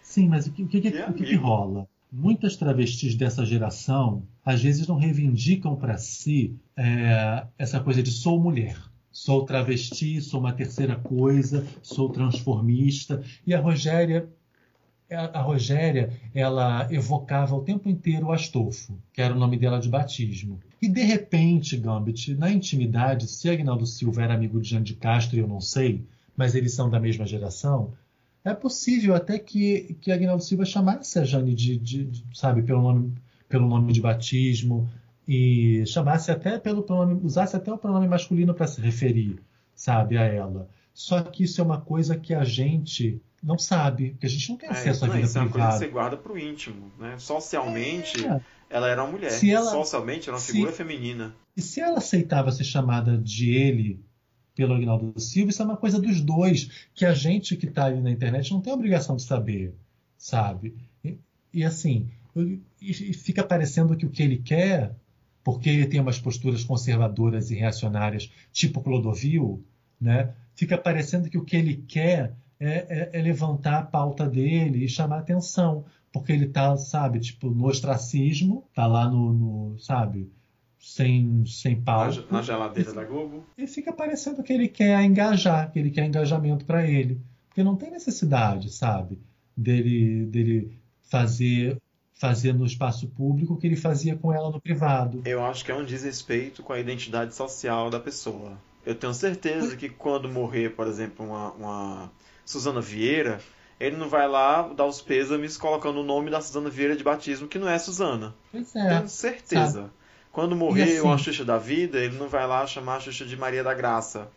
Sim, mas o que, o que, que- o que que rola? Muitas travestis dessa geração, às vezes, não reivindicam para si é, essa coisa de sou mulher. Sou travesti, sou uma terceira coisa, sou transformista. E a Rogéria a a Rogéria, ela evocava o tempo inteiro o Astolfo, que era o nome dela de batismo. E de repente, Gambit, na intimidade, se Agnaldo Silva era amigo de Jean de Castro, eu não sei, mas eles são da mesma geração, é possível até que, que Agnaldo Silva chamasse a Jane de, de- de- sabe, pelo nome, pelo nome de batismo e chamasse até pelo pronome, usasse até o pronome masculino para se referir, sabe, a ela. Só que isso é uma coisa que a gente não sabe, porque a gente não tem acesso à não, vida isso é uma coisa que privada. você guarda pro íntimo, né? Socialmente, É. ela era uma mulher. Se ela- Socialmente, era uma se- figura feminina. E se ela aceitava ser chamada de ele pelo Agnaldo Silva, isso é uma coisa dos dois, que a gente que está ali na internet não tem obrigação de saber, sabe? E, e assim, e, e fica parecendo que o que ele quer, porque ele tem umas posturas conservadoras e reacionárias, tipo Clodovil, né? Fica parecendo que o que ele quer é, é- é levantar a pauta dele e chamar atenção, porque ele tá, sabe, tipo, no ostracismo, tá lá no, no, sabe, sem, sem Na, pauta. na geladeira da Globo. E fica parecendo que ele quer engajar, que ele quer engajamento para ele. Porque não tem necessidade, sabe? Dele, dele fazer fazer no espaço público o que ele fazia com ela no privado. Eu acho que é um desrespeito com a identidade social da pessoa. Eu tenho certeza que quando morrer, por exemplo, uma, uma Suzana Vieira, ele não vai lá dar os pêsames colocando o nome da Suzana Vieira de batismo, que não é Suzana. Pois é. Tenho certeza. sabe? Quando morrer assim- uma Xuxa da vida, ele não vai lá chamar a Xuxa de Maria da Graça.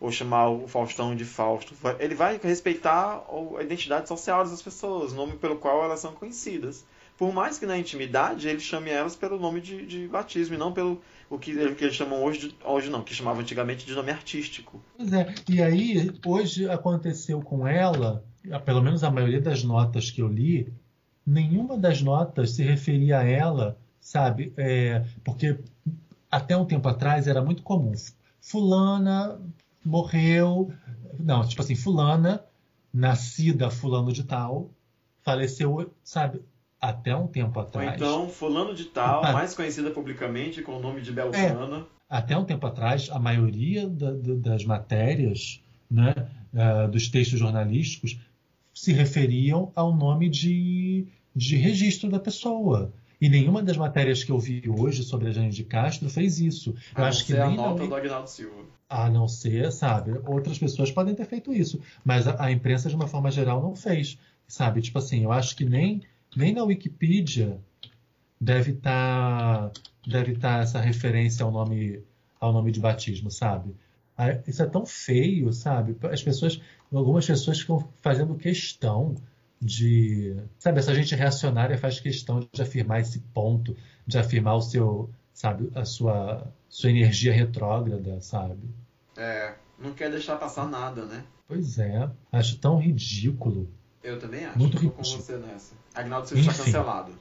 Ou chamar o Faustão de Fausto. Ele vai respeitar a identidade social das pessoas, o nome pelo qual elas são conhecidas. Por mais que na intimidade ele chame elas pelo nome de, de batismo e não pelo o que, o que eles chamam hoje, de, hoje não, que chamavam antigamente de nome artístico. Pois é. E aí, hoje aconteceu com ela, pelo menos a maioria das notas que eu li, nenhuma das notas se referia a ela, sabe? É, porque até um tempo atrás era muito comum. Fulana morreu. Não, tipo assim, Fulana, nascida Fulano de Tal, faleceu, sabe? Até um tempo Ou atrás. então, fulano de tal, Ah. mais conhecida publicamente com o nome de Beltrana. até um tempo atrás, a maioria da- da- das matérias, né, ah, dos textos jornalísticos, se referiam ao nome de, de registro da pessoa. E nenhuma das matérias que eu vi hoje sobre a Jane de Castro fez isso. A não acho que ser a nota do Agnaldo Silva. a não ser, sabe, outras pessoas podem ter feito isso, mas a, a imprensa de uma forma geral não fez, sabe? Tipo assim, eu acho que nem nem na Wikipedia deve estar deve estar essa referência ao nome ao nome de batismo, sabe? Isso é tão feio, sabe? As pessoas, algumas pessoas ficam fazendo questão de, sabe, essa gente reacionária faz questão de afirmar esse ponto, de afirmar o seu, sabe, a sua sua energia retrógrada, sabe? É, não quer deixar passar nada, né? Pois é, acho tão ridículo. Eu também acho. Muito Tô com ridículo. você nessa. Agnaldo está Enfim. cancelado.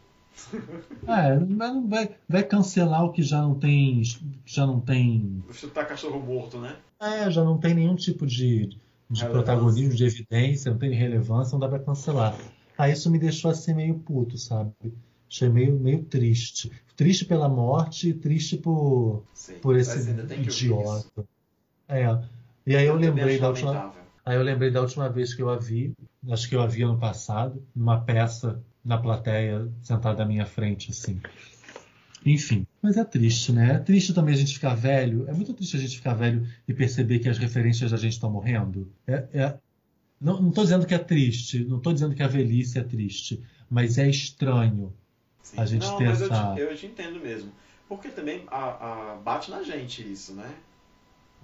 Ah, (laughs) mas não vai, vai cancelar o que já não tem, já não tem, Vou chutar cachorro morto, né? é, já não tem nenhum tipo de, de Relevância. protagonismo, de evidência, não tem relevância, não dá pra cancelar. Aí isso me deixou assim meio puto, sabe? Achei meio, meio triste. Triste pela morte e triste por, Sim. por esse idiota. É. E aí eu também lembrei da última, lamentável. Aí eu lembrei da última vez que eu a vi, acho que eu a vi ano passado, numa peça na plateia, sentada à minha frente, assim. Enfim, mas é triste, né? É triste também a gente ficar velho. É muito triste a gente ficar velho e perceber que as referências da gente estão morrendo. É, é- Não, não tô dizendo que é triste, não tô dizendo que a velhice é triste, mas é estranho. Sim. a gente não, tem mas eu essa- te, eu te entendo mesmo. Porque também a, a- bate na gente isso, né?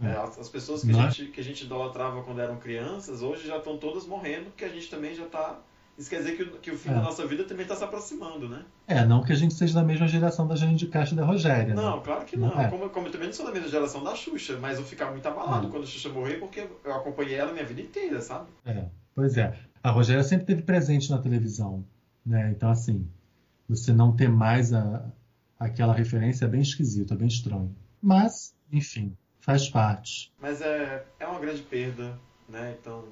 É. É, as, as pessoas que Não a, é? gente, que a gente idolatrava quando eram crianças, hoje já estão todas morrendo, porque a gente também já está. Isso quer dizer que o, que o fim É. da nossa vida também está se aproximando, né? É, não que a gente seja da mesma geração da Jane de Castro e da Rogéria, Não, né? claro que Não não. é. Como, como eu também não sou da mesma geração da Xuxa, mas eu ficava muito abalado Hum. quando a Xuxa morrer, porque eu acompanhei ela a minha vida inteira, sabe? É, pois é. A Rogéria sempre teve presente na televisão, né? Então, assim, você não ter mais a, aquela referência é bem esquisito, é bem estranho. Mas, enfim, faz parte. Mas é, é uma grande perda, né? Então,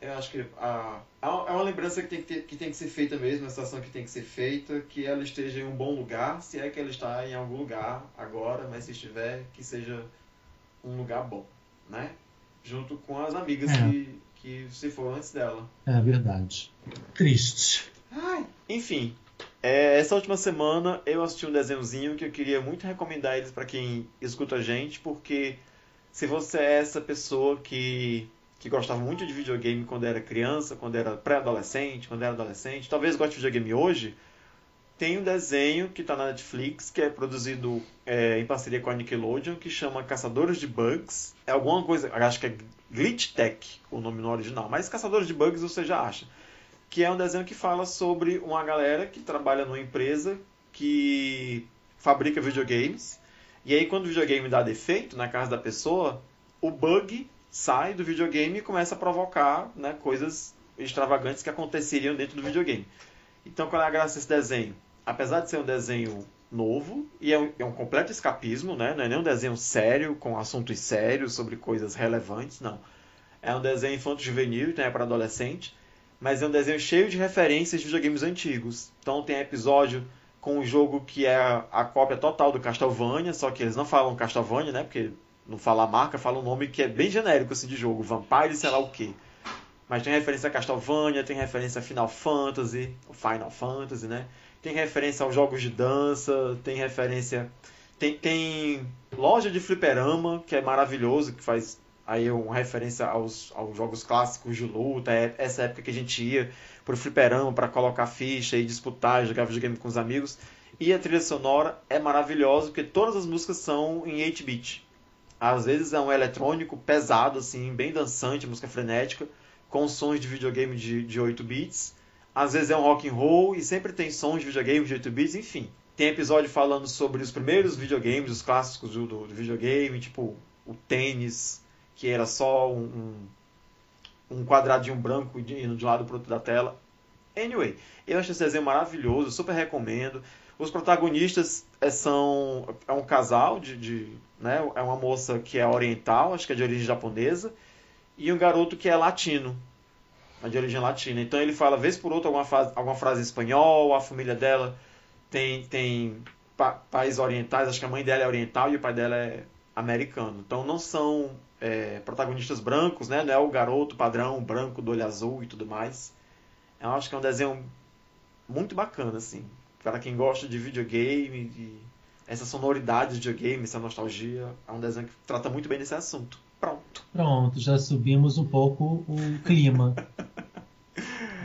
eu acho que a, é uma- é uma lembrança que tem que, ter- que tem que ser feita mesmo, uma situação que tem que ser feita, que ela esteja em um bom lugar, se é que ela está em algum lugar agora, mas se estiver, que seja um lugar bom, né? Junto com as amigas É. que, que se foram antes dela. É verdade. Triste. Enfim, é, essa última semana eu assisti um desenhozinho que eu queria muito recomendar eles para quem escuta a gente, porque se você é essa pessoa que, que gostava muito de videogame quando era criança, quando era pré-adolescente, quando era adolescente, talvez goste de videogame hoje, tem um desenho que está na Netflix, que é produzido é, em parceria com a Nickelodeon, que chama Caçadores de Bugs. É alguma coisa, acho que é Glitch Tech o nome no original, mas Caçadores de Bugs você já acha que é um desenho que fala sobre uma galera que trabalha numa empresa que fabrica videogames. E aí, quando o videogame dá defeito na casa da pessoa, o bug sai do videogame e começa a provocar né, coisas extravagantes que aconteceriam dentro do videogame. Então, qual é a graça desse desenho? Apesar de ser um desenho novo, e é um, é um completo escapismo, né? não é nem um desenho sério, com assuntos sérios sobre coisas relevantes, não. É um desenho infanto-juvenil, então é para adolescente mas é um desenho cheio de referências de videogames antigos. Então tem episódio com um jogo que é a, cópia total do Castlevania, só que eles não falam Castlevania, né? Porque não fala a marca, fala um nome que é bem genérico assim de jogo, Vampire sei lá o quê. Mas tem referência a Castlevania, tem referência a Final Fantasy, o Final Fantasy, né? Tem referência aos jogos de dança, tem referência. Tem, tem loja de fliperama, que é maravilhoso, que faz aí uma referência aos, aos jogos clássicos de luta, é essa época que a gente ia pro fliperama para colocar ficha e disputar, jogar videogame com os amigos. E a trilha sonora é maravilhosa, porque todas as músicas são em 8-bit. Às vezes é um eletrônico pesado, assim, bem dançante, música frenética, com sons de videogame de, de 8 bits. Às vezes é um rock and roll e sempre tem sons de videogame de 8 bits, enfim. Tem episódio falando sobre os primeiros videogames, os clássicos do, do, videogame, tipo o tênis, que era só um, um, quadradinho branco indo de lado para outro da tela. Anyway, eu acho esse desenho maravilhoso, super recomendo. Os protagonistas é, são é um casal de, de né, é uma moça que é oriental, acho que é de origem japonesa, e um garoto que é latino, é de origem latina. Então ele fala vez por outra alguma frase, alguma frase em espanhol, a família dela tem tem pa, países orientais, acho que a mãe dela é oriental e o pai dela é americano. Então não são é, protagonistas brancos, né? Não é o garoto padrão branco do olho azul e tudo mais. Eu acho que é um desenho muito bacana, assim para quem gosta de videogame, de essa sonoridade de videogame, essa nostalgia, é um desenho que trata muito bem desse assunto. Pronto. Pronto, já subimos um pouco o clima.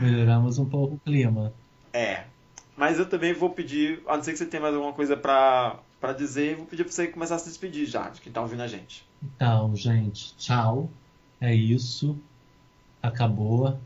Melhoramos um pouco o clima. É. Mas eu também vou pedir, a não ser que você tenha mais alguma coisa para para dizer, vou pedir para você começar a se despedir já, de quem tá ouvindo a gente. Então, gente, tchau. É isso. Acabou.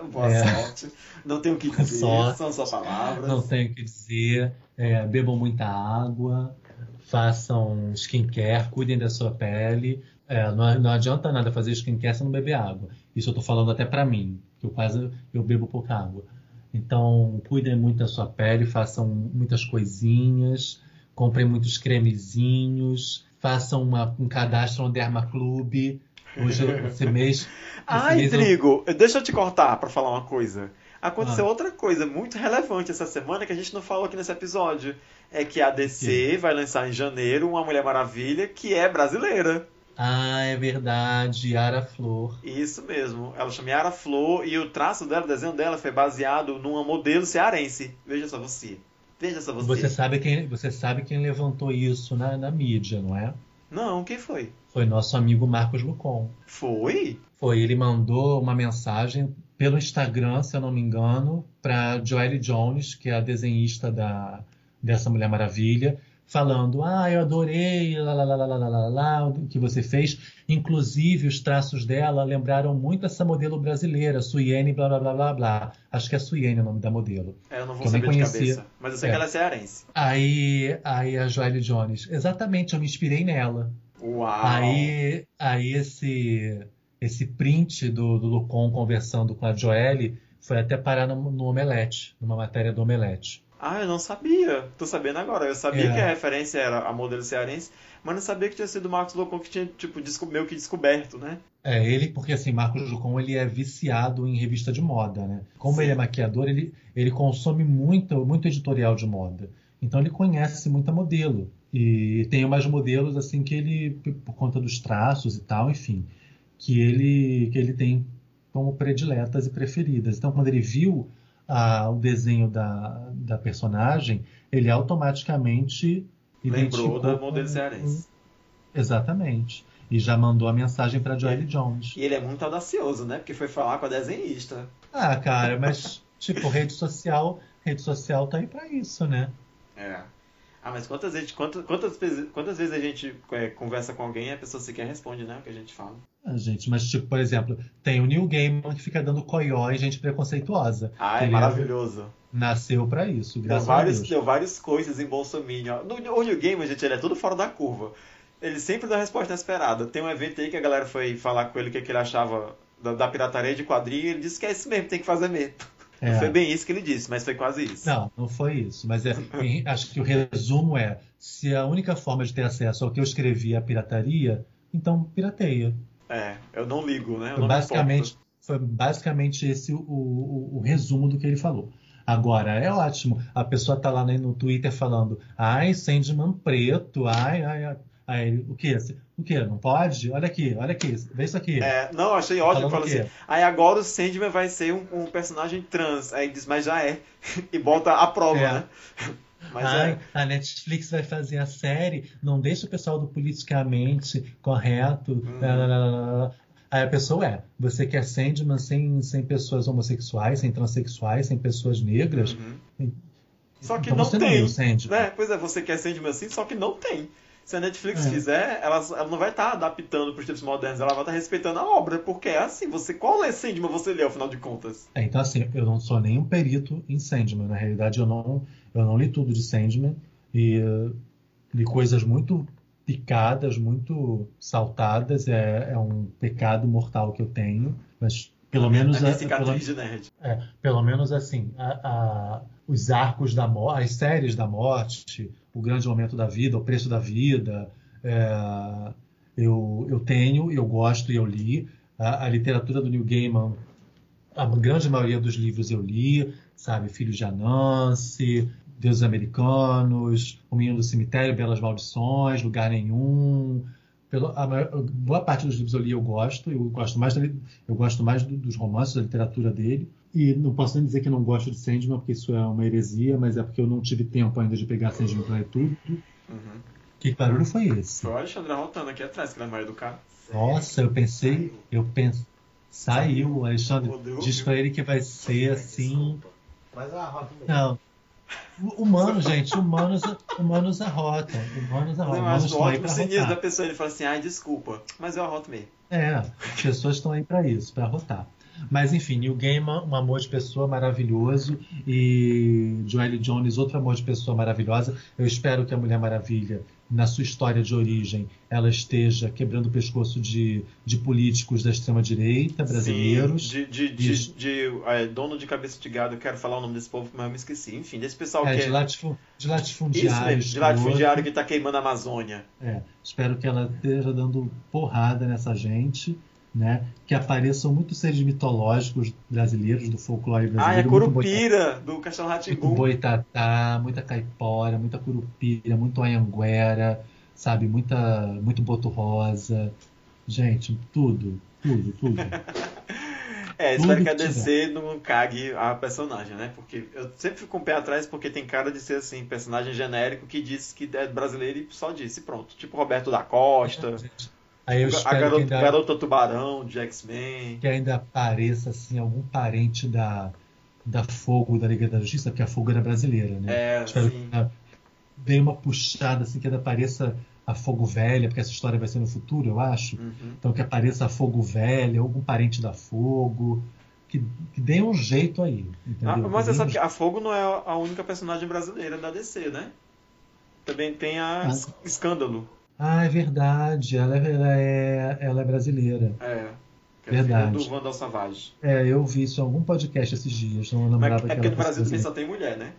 (laughs) Boa É. sorte. Não tenho o que dizer, Sorte. são só palavras. Não tenho o que dizer. É, bebam muita água, façam skincare, cuidem da sua pele. É, não, não adianta nada fazer skincare se não beber água. Isso eu tô falando até pra mim, que eu quase eu bebo pouca água. Então, cuidem muito da sua pele, façam muitas coisinhas, comprem muitos cremezinhos, façam uma- um cadastro no Dermaclube. Hoje, esse mês. esse Ai, mês eu- Trigo, deixa eu te cortar para falar uma coisa. Aconteceu Ah. outra coisa muito relevante essa semana que a gente não falou aqui nesse episódio. É que a DC vai lançar em janeiro uma Mulher Maravilha que é brasileira. Ah, é verdade, Yara Flor. Isso mesmo. Ela chama Yara Flor e o traço dela, o desenho dela foi baseado numa modelo cearense. Veja só você. Veja só você. Você sabe quem, você sabe quem levantou isso na, na mídia, não é? Não, quem foi? Foi nosso amigo Marcos Lucon. Foi? Foi, ele mandou uma mensagem pelo Instagram, se eu não me engano, para Joelle Jones, que é a desenhista da, dessa Mulher Maravilha, falando: "Ah, eu adorei lá, lá, lá, lá, lá, lá, lá, o que você fez". Inclusive, os traços dela lembraram muito essa modelo brasileira, Suiene, blá blá blá blá blá. Acho que é Suiene o nome da modelo. É, eu não vou saber conhecia. de cabeça, mas eu sei é. que ela é cearense. Aí, aí a Joelle Jones, exatamente, eu me inspirei nela. Uau. Aí, aí esse esse print do, do Lucon conversando com a Joelle foi até parar no, no Omelete, numa matéria do Omelete. Ah, eu não sabia. Tô sabendo agora. Eu sabia É. que a referência era a modelo cearense, mas não sabia que tinha sido o Marcos Locon que tinha, tipo, meio que descoberto, né? É, ele, porque assim, Marcos Lucon, ele é viciado em revista de moda, né? Como Sim. ele é maquiador, ele, ele consome muito, muito editorial de moda. Então ele conhece muita modelo. E tem umas modelos, assim, que ele, por conta dos traços e tal, enfim, que ele, que ele tem como prediletas e preferidas. Então, quando ele viu ah, o desenho da, da personagem, ele automaticamente Lembrou do modelo cearense. Exatamente. E já mandou a mensagem para Joelle Jones. E ele é muito audacioso, né? Porque foi falar com a desenhista. Ah, cara, mas tipo, rede social, rede social tá aí pra isso, né? É. Ah, mas quantas vezes, quantas, quantas, vezes, quantas vezes a gente é, conversa com alguém e a pessoa sequer responde, né? O que a gente fala. Ah, gente, mas tipo, por exemplo, tem o Neil Gaiman que fica dando coió em gente preconceituosa. Ah, é maravilhoso. Nasceu pra isso, Deu graças a vários, Deus. deu vários coisas em Bolsonaro. No, o New Game, gente, ele é tudo fora da curva. Ele sempre dá a resposta inesperada. Tem um evento aí que a galera foi falar com ele o que, que ele achava da, da pirataria de quadrinho e ele disse que é isso mesmo, tem que fazer mesmo. Não É. foi bem isso que ele disse, mas foi quase isso. Não, não foi isso. Mas é, em- acho que o resumo é: se a única forma de ter acesso ao que eu escrevi é a pirataria, então pirateia. É, eu não ligo, né? Eu Foi não me basicamente, foi basicamente esse o, o, o resumo do que ele falou. Agora, é ótimo. A pessoa tá lá no Twitter falando, ai, Sandman preto, ai, ai, ai. Aí o quê? O quê? Não pode? Olha aqui, olha aqui, vê isso aqui. É, não, achei ótimo. Falando assim, aí agora o Sandman vai ser um, um personagem trans. Aí diz, mas já é. (laughs) E bota a prova, É. né? (laughs) Mas Ai, é. a Netflix vai fazer a série, não deixa o pessoal do politicamente correto. Uhum. lá, lá, lá. Aí a pessoa é, você quer Sandman sem, sem pessoas homossexuais, sem transexuais, sem pessoas negras? Uhum. Só que Então não não tem. Sandman. né? Pois é, você quer Sandman assim, só que não tem. Se a Netflix É. fizer, ela, ela não vai estar adaptando para os tempos modernos, ela vai estar respeitando a obra, porque é assim, você qual é Sandman você lê, ao final de contas? É, então assim, eu não sou nenhum perito em Sandman. Na realidade, eu não, eu não li tudo de Sandman e eh, li coisas muito picadas, muito saltadas. É, é um pecado mortal que eu tenho, mas pelo menos a cicatriz pelo- de nerd. É, pelo menos assim, a- a- os arcos da morte, as séries da morte, o grande momento da vida, o preço da vida, é, eu, eu tenho, eu gosto e eu li. A, a literatura do Neil Gaiman, a grande maioria dos livros eu li, sabe? Filhos de Anansi, Deuses Americanos, O Menino do Cemitério, Belas Maldições, Lugar Nenhum. Pelo, a maior- boa parte dos livros eu li eu gosto, eu gosto mais, eu gosto mais do- dos romances, da literatura dele. E não posso nem dizer que não gosto de Sandman, porque isso é uma heresia, mas é porque eu não tive tempo ainda de pegar Sandman para ler tudo. Uhum. Que barulho foi esse? Foi o Alexandre rotando aqui atrás, que era Maria do carro. Nossa, eu pensei, eu pensei, saiu, o Alexandre diz pra ele que vai ser assim. Mas a rota mesmo. Não. Humano, gente, humanos, humanos arrotam. Humanos Mas arrotam. eu Humanos acho ótimo cinismo da pessoa, ele fala assim, ai, desculpa, mas eu arroto mesmo. É, as pessoas estão aí pra isso, pra arrotar. Mas enfim, Neil Gaiman, um amor de pessoa maravilhoso e Joelle Jones, outro amor de pessoa maravilhosa. Eu espero que a Mulher Maravilha, na sua história de origem, ela esteja quebrando o pescoço de, de políticos da extrema-direita brasileiros. Sim, de, de, de, de, é, dono de cabeça de gado, eu quero falar o nome desse povo, mas eu me esqueci. Enfim, desse pessoal É, que de, é... latifu- de Isso latifundiários. de latifundiário que tá queimando a Amazônia. É, espero que ela esteja dando porrada nessa gente, né? Que apareçam muitos seres mitológicos brasileiros do folclore Ah, brasileiro. muito boi- Curupira, do Castelo Ratimbu. boitatá, muita caipora, muita curupira, muito anhanguera, sabe? Muita, muito boto rosa. Gente, tudo, tudo, tudo. (laughs) É, espero Tudo que a DC não cague a personagem, né? Porque eu sempre fico com o pé atrás porque tem cara de ser assim, personagem genérico que diz que é brasileiro e só disse, pronto. Tipo Roberto da Costa, Aí eu a espero que garota, ainda, garota Tubarão de X-Men. que ainda apareça assim, algum parente da, da Fogo, da Liga da Justiça, porque a Fogo era brasileira, né? É, Espero sim. que dê uma puxada assim, que ainda apareça a Fogo Velha, porque essa história vai ser no futuro, eu acho. Uhum. Então que apareça a Fogo Velha, algum parente da Fogo, que, que dê um jeito aí. Ah, mas você Que dê um sabe que a Fogo não é a única personagem brasileira da DC, né? Também tem a Ah. Es- Escândalo. Ah, é verdade. Ela é, ela é, ela é brasileira. É. Que é Verdade. filha do Vandal Savage. É, eu vi isso em algum podcast esses dias. Não Mas lembrava é que porque ela no Brasil também só tem mulher, né?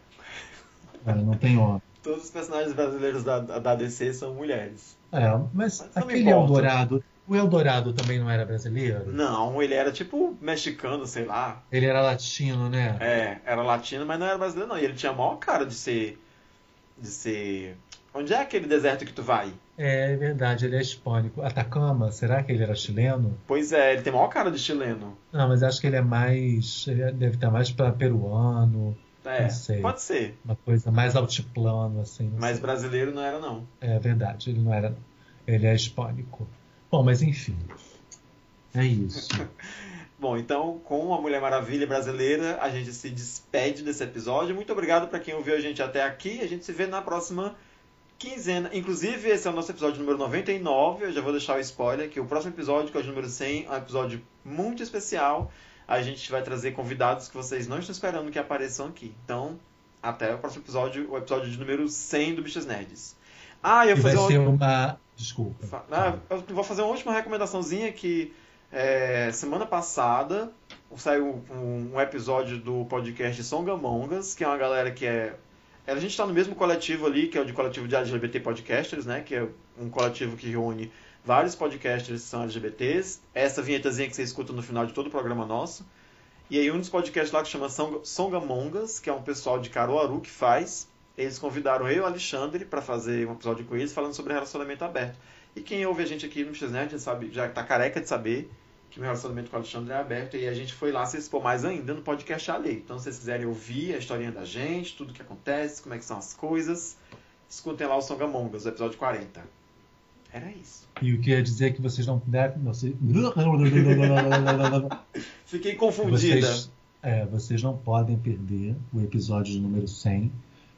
É, não tem homem. (laughs) Todos os personagens brasileiros da, da DC são mulheres. É, mas Mas aquele. Eldorado. O Eldorado também não era brasileiro? Não, ele era tipo mexicano, sei lá. Ele era latino, né? É, era latino, mas não era brasileiro não. E ele tinha a maior cara de ser. De ser. Onde é aquele deserto que tu vai? É, verdade, ele é hispânico. Atacama, será que ele era chileno? Pois é, ele tem maior cara de chileno. Não, mas acho que ele é mais. Ele deve estar mais para peruano, É, Não sei. pode ser. uma coisa mais altiplano, assim. Mas sei. brasileiro não era, não. É verdade, ele não era. Ele é hispânico. Bom, mas enfim. É isso. (laughs) Bom, então, com a Mulher Maravilha brasileira, a gente se despede desse episódio. Muito obrigado para quem ouviu a gente até aqui. A gente se vê na próxima quinzena. Inclusive, esse é o nosso episódio número 99. Eu já vou deixar o spoiler que o próximo episódio, que é o número 100, é um episódio muito especial. A gente vai trazer convidados que vocês não estão esperando que apareçam aqui. Então, até o próximo episódio, o episódio de número 100 do Bichos Nerds. Ah, eu vou vai fazer ser uma... Desculpa. Ah, eu vou fazer uma última recomendaçãozinha que é, semana passada saiu um, um episódio do podcast Songamongas, que é uma galera que é. A gente está no mesmo coletivo ali, que é o de coletivo de LGBT Podcasters, né? Que é um coletivo que reúne vários podcasters que são LGBTs. Essa vinhetazinha que você escuta no final de todo o programa nosso. E aí um dos podcasts lá que chama Song- Songamongas, que é um pessoal de Caruaru que faz. eles convidaram eu e o Alexandre para fazer um episódio com eles falando sobre relacionamento aberto. E quem ouve a gente aqui no X-Nerd sabe, já tá careca de saber que meu relacionamento com o Alexandre é aberto e a gente foi lá se expor mais ainda no podcast Alheio. Então, se vocês quiserem ouvir a historinha da gente, tudo que acontece, como é que são as coisas, escutem lá o Songamongas, o episódio 40. Era isso. E o que ia dizer que vocês não puderam. Vocês... (laughs) Fiquei confundida. Vocês, é, vocês não podem perder o episódio de número 100,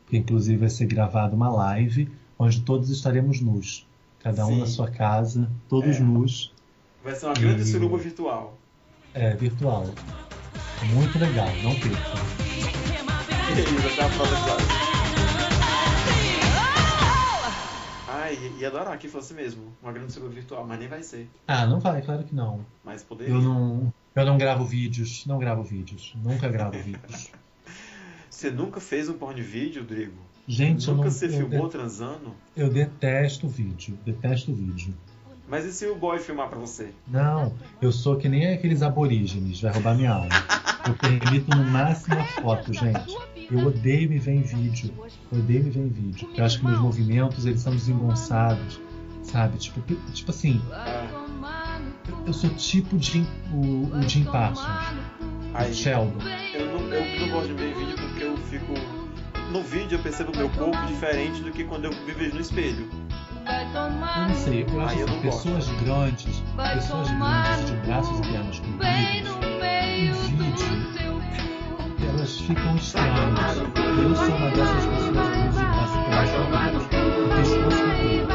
porque inclusive vai ser gravado uma live onde todos estaremos nus. Cada um Sim. na sua casa, todos É. nus. Vai ser uma grande E- suruba virtual. É, virtual. Muito legal, não percam. E aí, até a próxima. Ai, ia adorar que fosse mesmo. Uma grande suruba virtual, mas nem vai ser. Ah, não vai, claro que não. Mas poderia. Eu não, eu não gravo vídeos, não gravo vídeos, nunca gravo vídeos. (laughs) Você nunca fez um porn vídeo, Drigo? Gente, eu nunca não, se eu, filmou de- transando? eu detesto vídeo, detesto vídeo. Mas e se o boy filmar pra você? Não, eu sou que nem aqueles aborígenes, vai roubar minha alma. Eu permito no máximo a foto, gente. Eu odeio me ver em vídeo. Eu odeio me ver em vídeo. Eu acho que meus movimentos, eles são desengonçados, sabe? Tipo, tipo assim, eu sou tipo de, o, o Jim Parsons, aí, Sheldon. eu não, eu não gosto de ver vídeo porque eu fico. No vídeo eu percebo o meu corpo diferente do que quando eu me vejo no espelho. Eu não sei, eu acho eu que não pessoas grandes, pessoas grandes de braços e pernas compridos, em vídeo, elas ficam estranhas. Eu sou uma dessas pessoas grandes de braços e pernas o pescoço comprido.